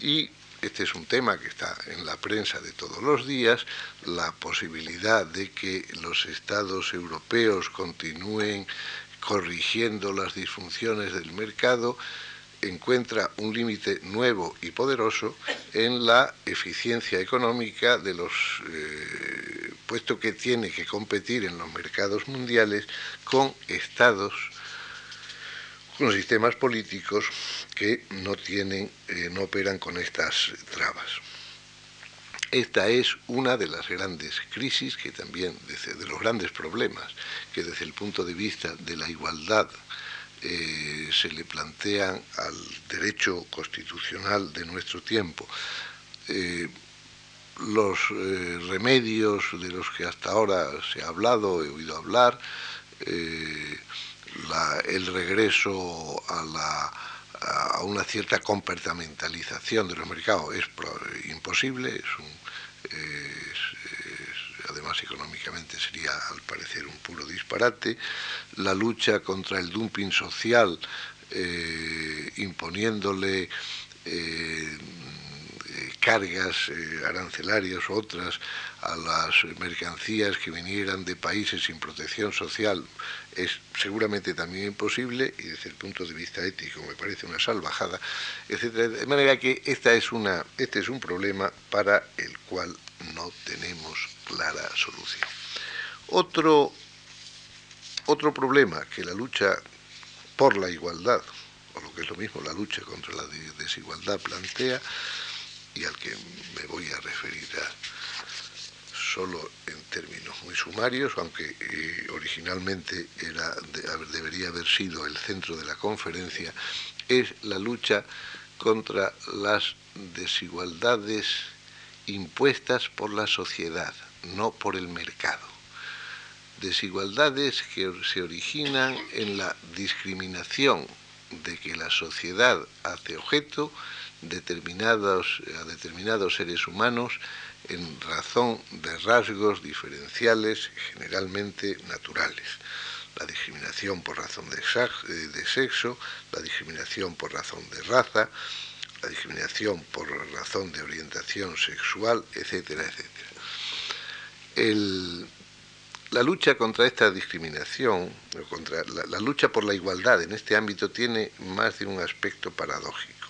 y este es un tema que está en la prensa de todos los días, la posibilidad de que los estados europeos continúen corrigiendo las disfunciones del mercado, encuentra un límite nuevo y poderoso en la eficiencia económica de los eh, puesto que tiene que competir en los mercados mundiales con estados con sistemas políticos que no tienen eh, no operan con estas trabas. Esta es una de las grandes crisis que también, de los grandes problemas que desde el punto de vista de la igualdad eh, se le plantean al derecho constitucional de nuestro tiempo. Eh, los eh, remedios de los que hasta ahora se ha hablado, he oído hablar, el regreso a la a una cierta comportamentalización de los mercados. Es imposible, es además económicamente sería al parecer un puro disparate, la lucha contra el dumping social eh, imponiéndole eh, cargas eh, arancelarias u otras a las mercancías que vinieran de países sin protección social es seguramente también imposible y desde el punto de vista ético me parece una salvajada, etcétera. De manera que esta es una, este es un problema para el cual no tenemos clara solución. Otro, otro problema que la lucha por la igualdad, o lo que es lo mismo, la lucha contra la desigualdad plantea, y al que me voy a referir solo en términos muy sumarios, aunque eh, originalmente era, debería haber sido el centro de la conferencia, es la lucha contra las desigualdades impuestas por la sociedad, no por el mercado. desigualdades que se originan en la discriminación de que la sociedad hace objeto determinados, a determinados seres humanos en razón de rasgos diferenciales generalmente naturales. La discriminación por razón de, de sexo, la discriminación por razón de raza, la discriminación por razón de orientación sexual, etcétera, etcétera. El, la lucha contra esta discriminación, contra la, lucha por la igualdad en este ámbito tiene más de un aspecto paradójico.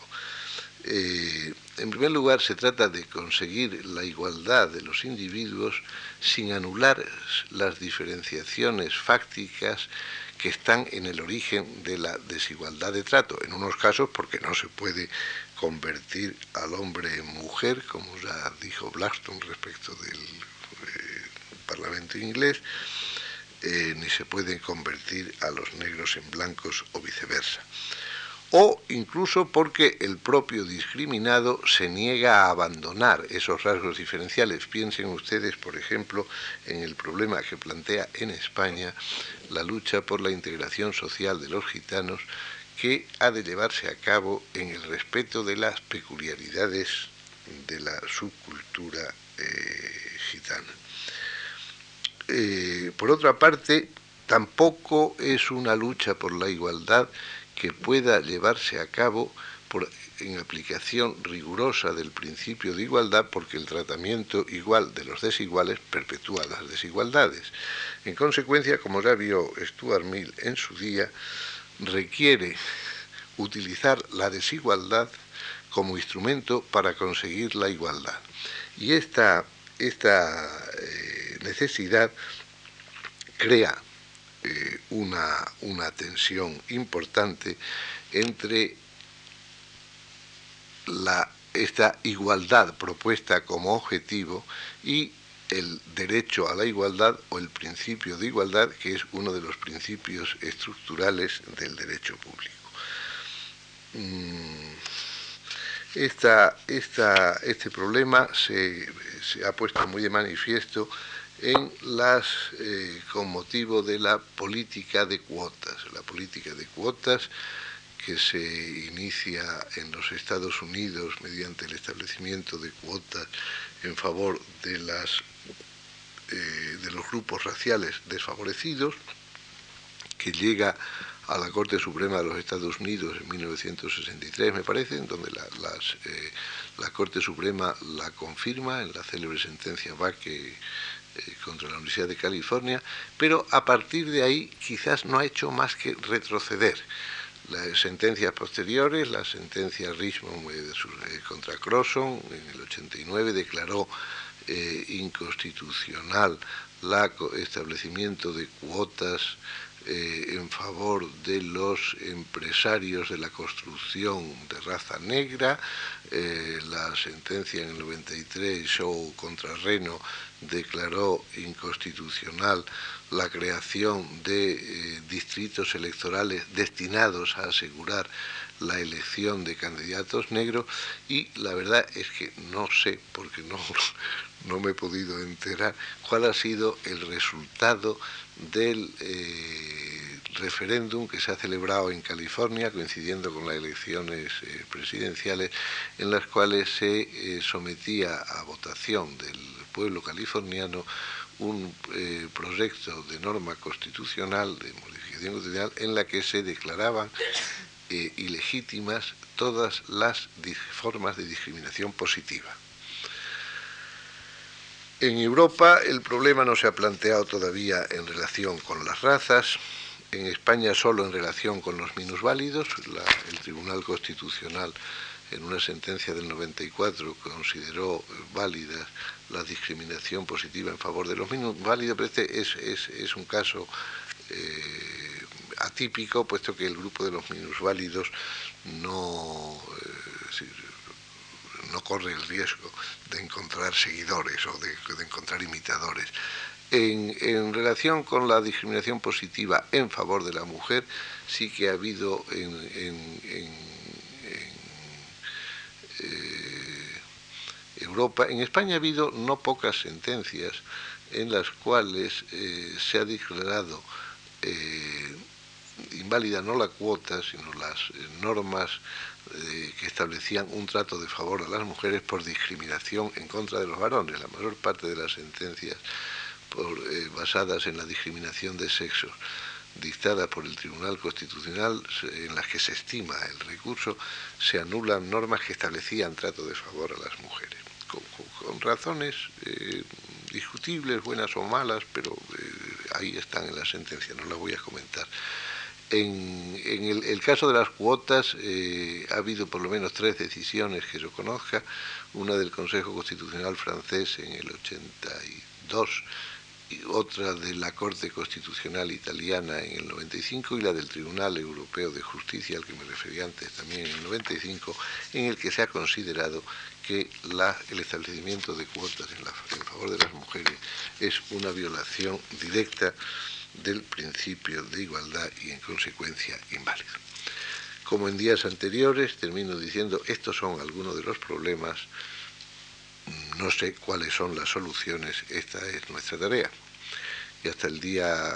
Eh, en primer lugar, se trata de conseguir la igualdad de los individuos sin anular las diferenciaciones fácticas que están en el origen de la desigualdad de trato. En unos casos porque no se puede convertir al hombre en mujer, como ya dijo Blackstone respecto del Parlamento inglés, eh, ni se pueden convertir a los negros en blancos o viceversa. O incluso porque el propio discriminado se niega a abandonar esos rasgos diferenciales. Piensen ustedes, por ejemplo, en el problema que plantea en España la lucha por la integración social de los gitanos, que ha de llevarse a cabo en el respeto de las peculiaridades de la subcultura eh, gitana. Eh, por otra parte, tampoco es una lucha por la igualdad que pueda llevarse a cabo en aplicación rigurosa del principio de igualdad, porque el tratamiento igual de los desiguales perpetúa las desigualdades. En consecuencia, como ya vio Stuart Mill en su día, requiere utilizar la desigualdad como instrumento para conseguir la igualdad. Y esta, esta eh, necesidad crea eh, una, una tensión importante entre la, esta igualdad propuesta como objetivo y el derecho a la igualdad o el principio de igualdad, que es uno de los principios estructurales del derecho público. Mm, esta, esta, este problema se, se, ha puesto muy de manifiesto en las, eh, con motivo de la política de cuotas. La política de cuotas que se inicia en los Estados Unidos mediante el establecimiento de cuotas en favor de, las, eh, de los grupos raciales desfavorecidos, que llega a la Corte Suprema de los Estados Unidos en 1963, me parece, en donde la, las, eh, la Corte Suprema la confirma en la célebre sentencia Baque contra la Universidad de California, pero a partir de ahí quizás no ha hecho más que retroceder. Las sentencias posteriores, la sentencia Richmond eh, eh, contra Crosson en el 89 declaró inconstitucional el establecimiento de cuotas en favor de los empresarios de la construcción de raza negra, la sentencia en el 93 Show contra Reno declaró inconstitucional la creación de eh, distritos electorales destinados a asegurar la elección de candidatos negros y la verdad es que no sé, porque no, no me he podido enterar, cuál ha sido el resultado del eh, referéndum que se ha celebrado en California, coincidiendo con las elecciones eh, presidenciales, en las cuales se sometía a votación del pueblo californiano un eh, proyecto de norma constitucional, de modificación constitucional, en la que se declaraban eh, ilegítimas todas las formas de discriminación positiva. En Europa el problema no se ha planteado todavía en relación con las razas, en España solo en relación con los minusválidos, el Tribunal Constitucional en una sentencia del 94 consideró válida la discriminación positiva en favor de los minusválidos, pero este es, un caso eh, atípico, puesto que el grupo de los minusválidos no, eh, no corre el riesgo de encontrar seguidores o de, encontrar imitadores. En, relación con la discriminación positiva en favor de la mujer, sí que ha habido en eh, Europa. En España ha habido no pocas sentencias en las cuales eh, se ha declarado eh, inválida no la cuota, sino las normas que establecían un trato de favor a las mujeres por discriminación en contra de los varones. La mayor parte de las sentencias basadas en la discriminación de sexo dictadas por el Tribunal Constitucional en las que se estima el recurso, se anulan normas que establecían trato de favor a las mujeres, con, razones discutibles, buenas o malas, pero eh, ahí están en la sentencia, no las voy a comentar. En, el, caso de las cuotas eh, ha habido por lo menos tres decisiones que yo conozca, una del Consejo Constitucional francés en el 82, y otra de la Corte Constitucional Italiana en el 95 y la del Tribunal Europeo de Justicia, al que me refería antes también en el 95, en el que se ha considerado que el establecimiento de cuotas en, favor de las mujeres es una violación directa del principio de igualdad y en consecuencia inválido. Como en días anteriores, termino diciendo, estos son algunos de los problemas, no sé cuáles son las soluciones, esta es nuestra tarea. Y hasta el día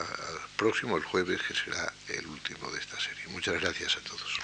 próximo, el jueves, que será el último de esta serie. Muchas gracias a todos.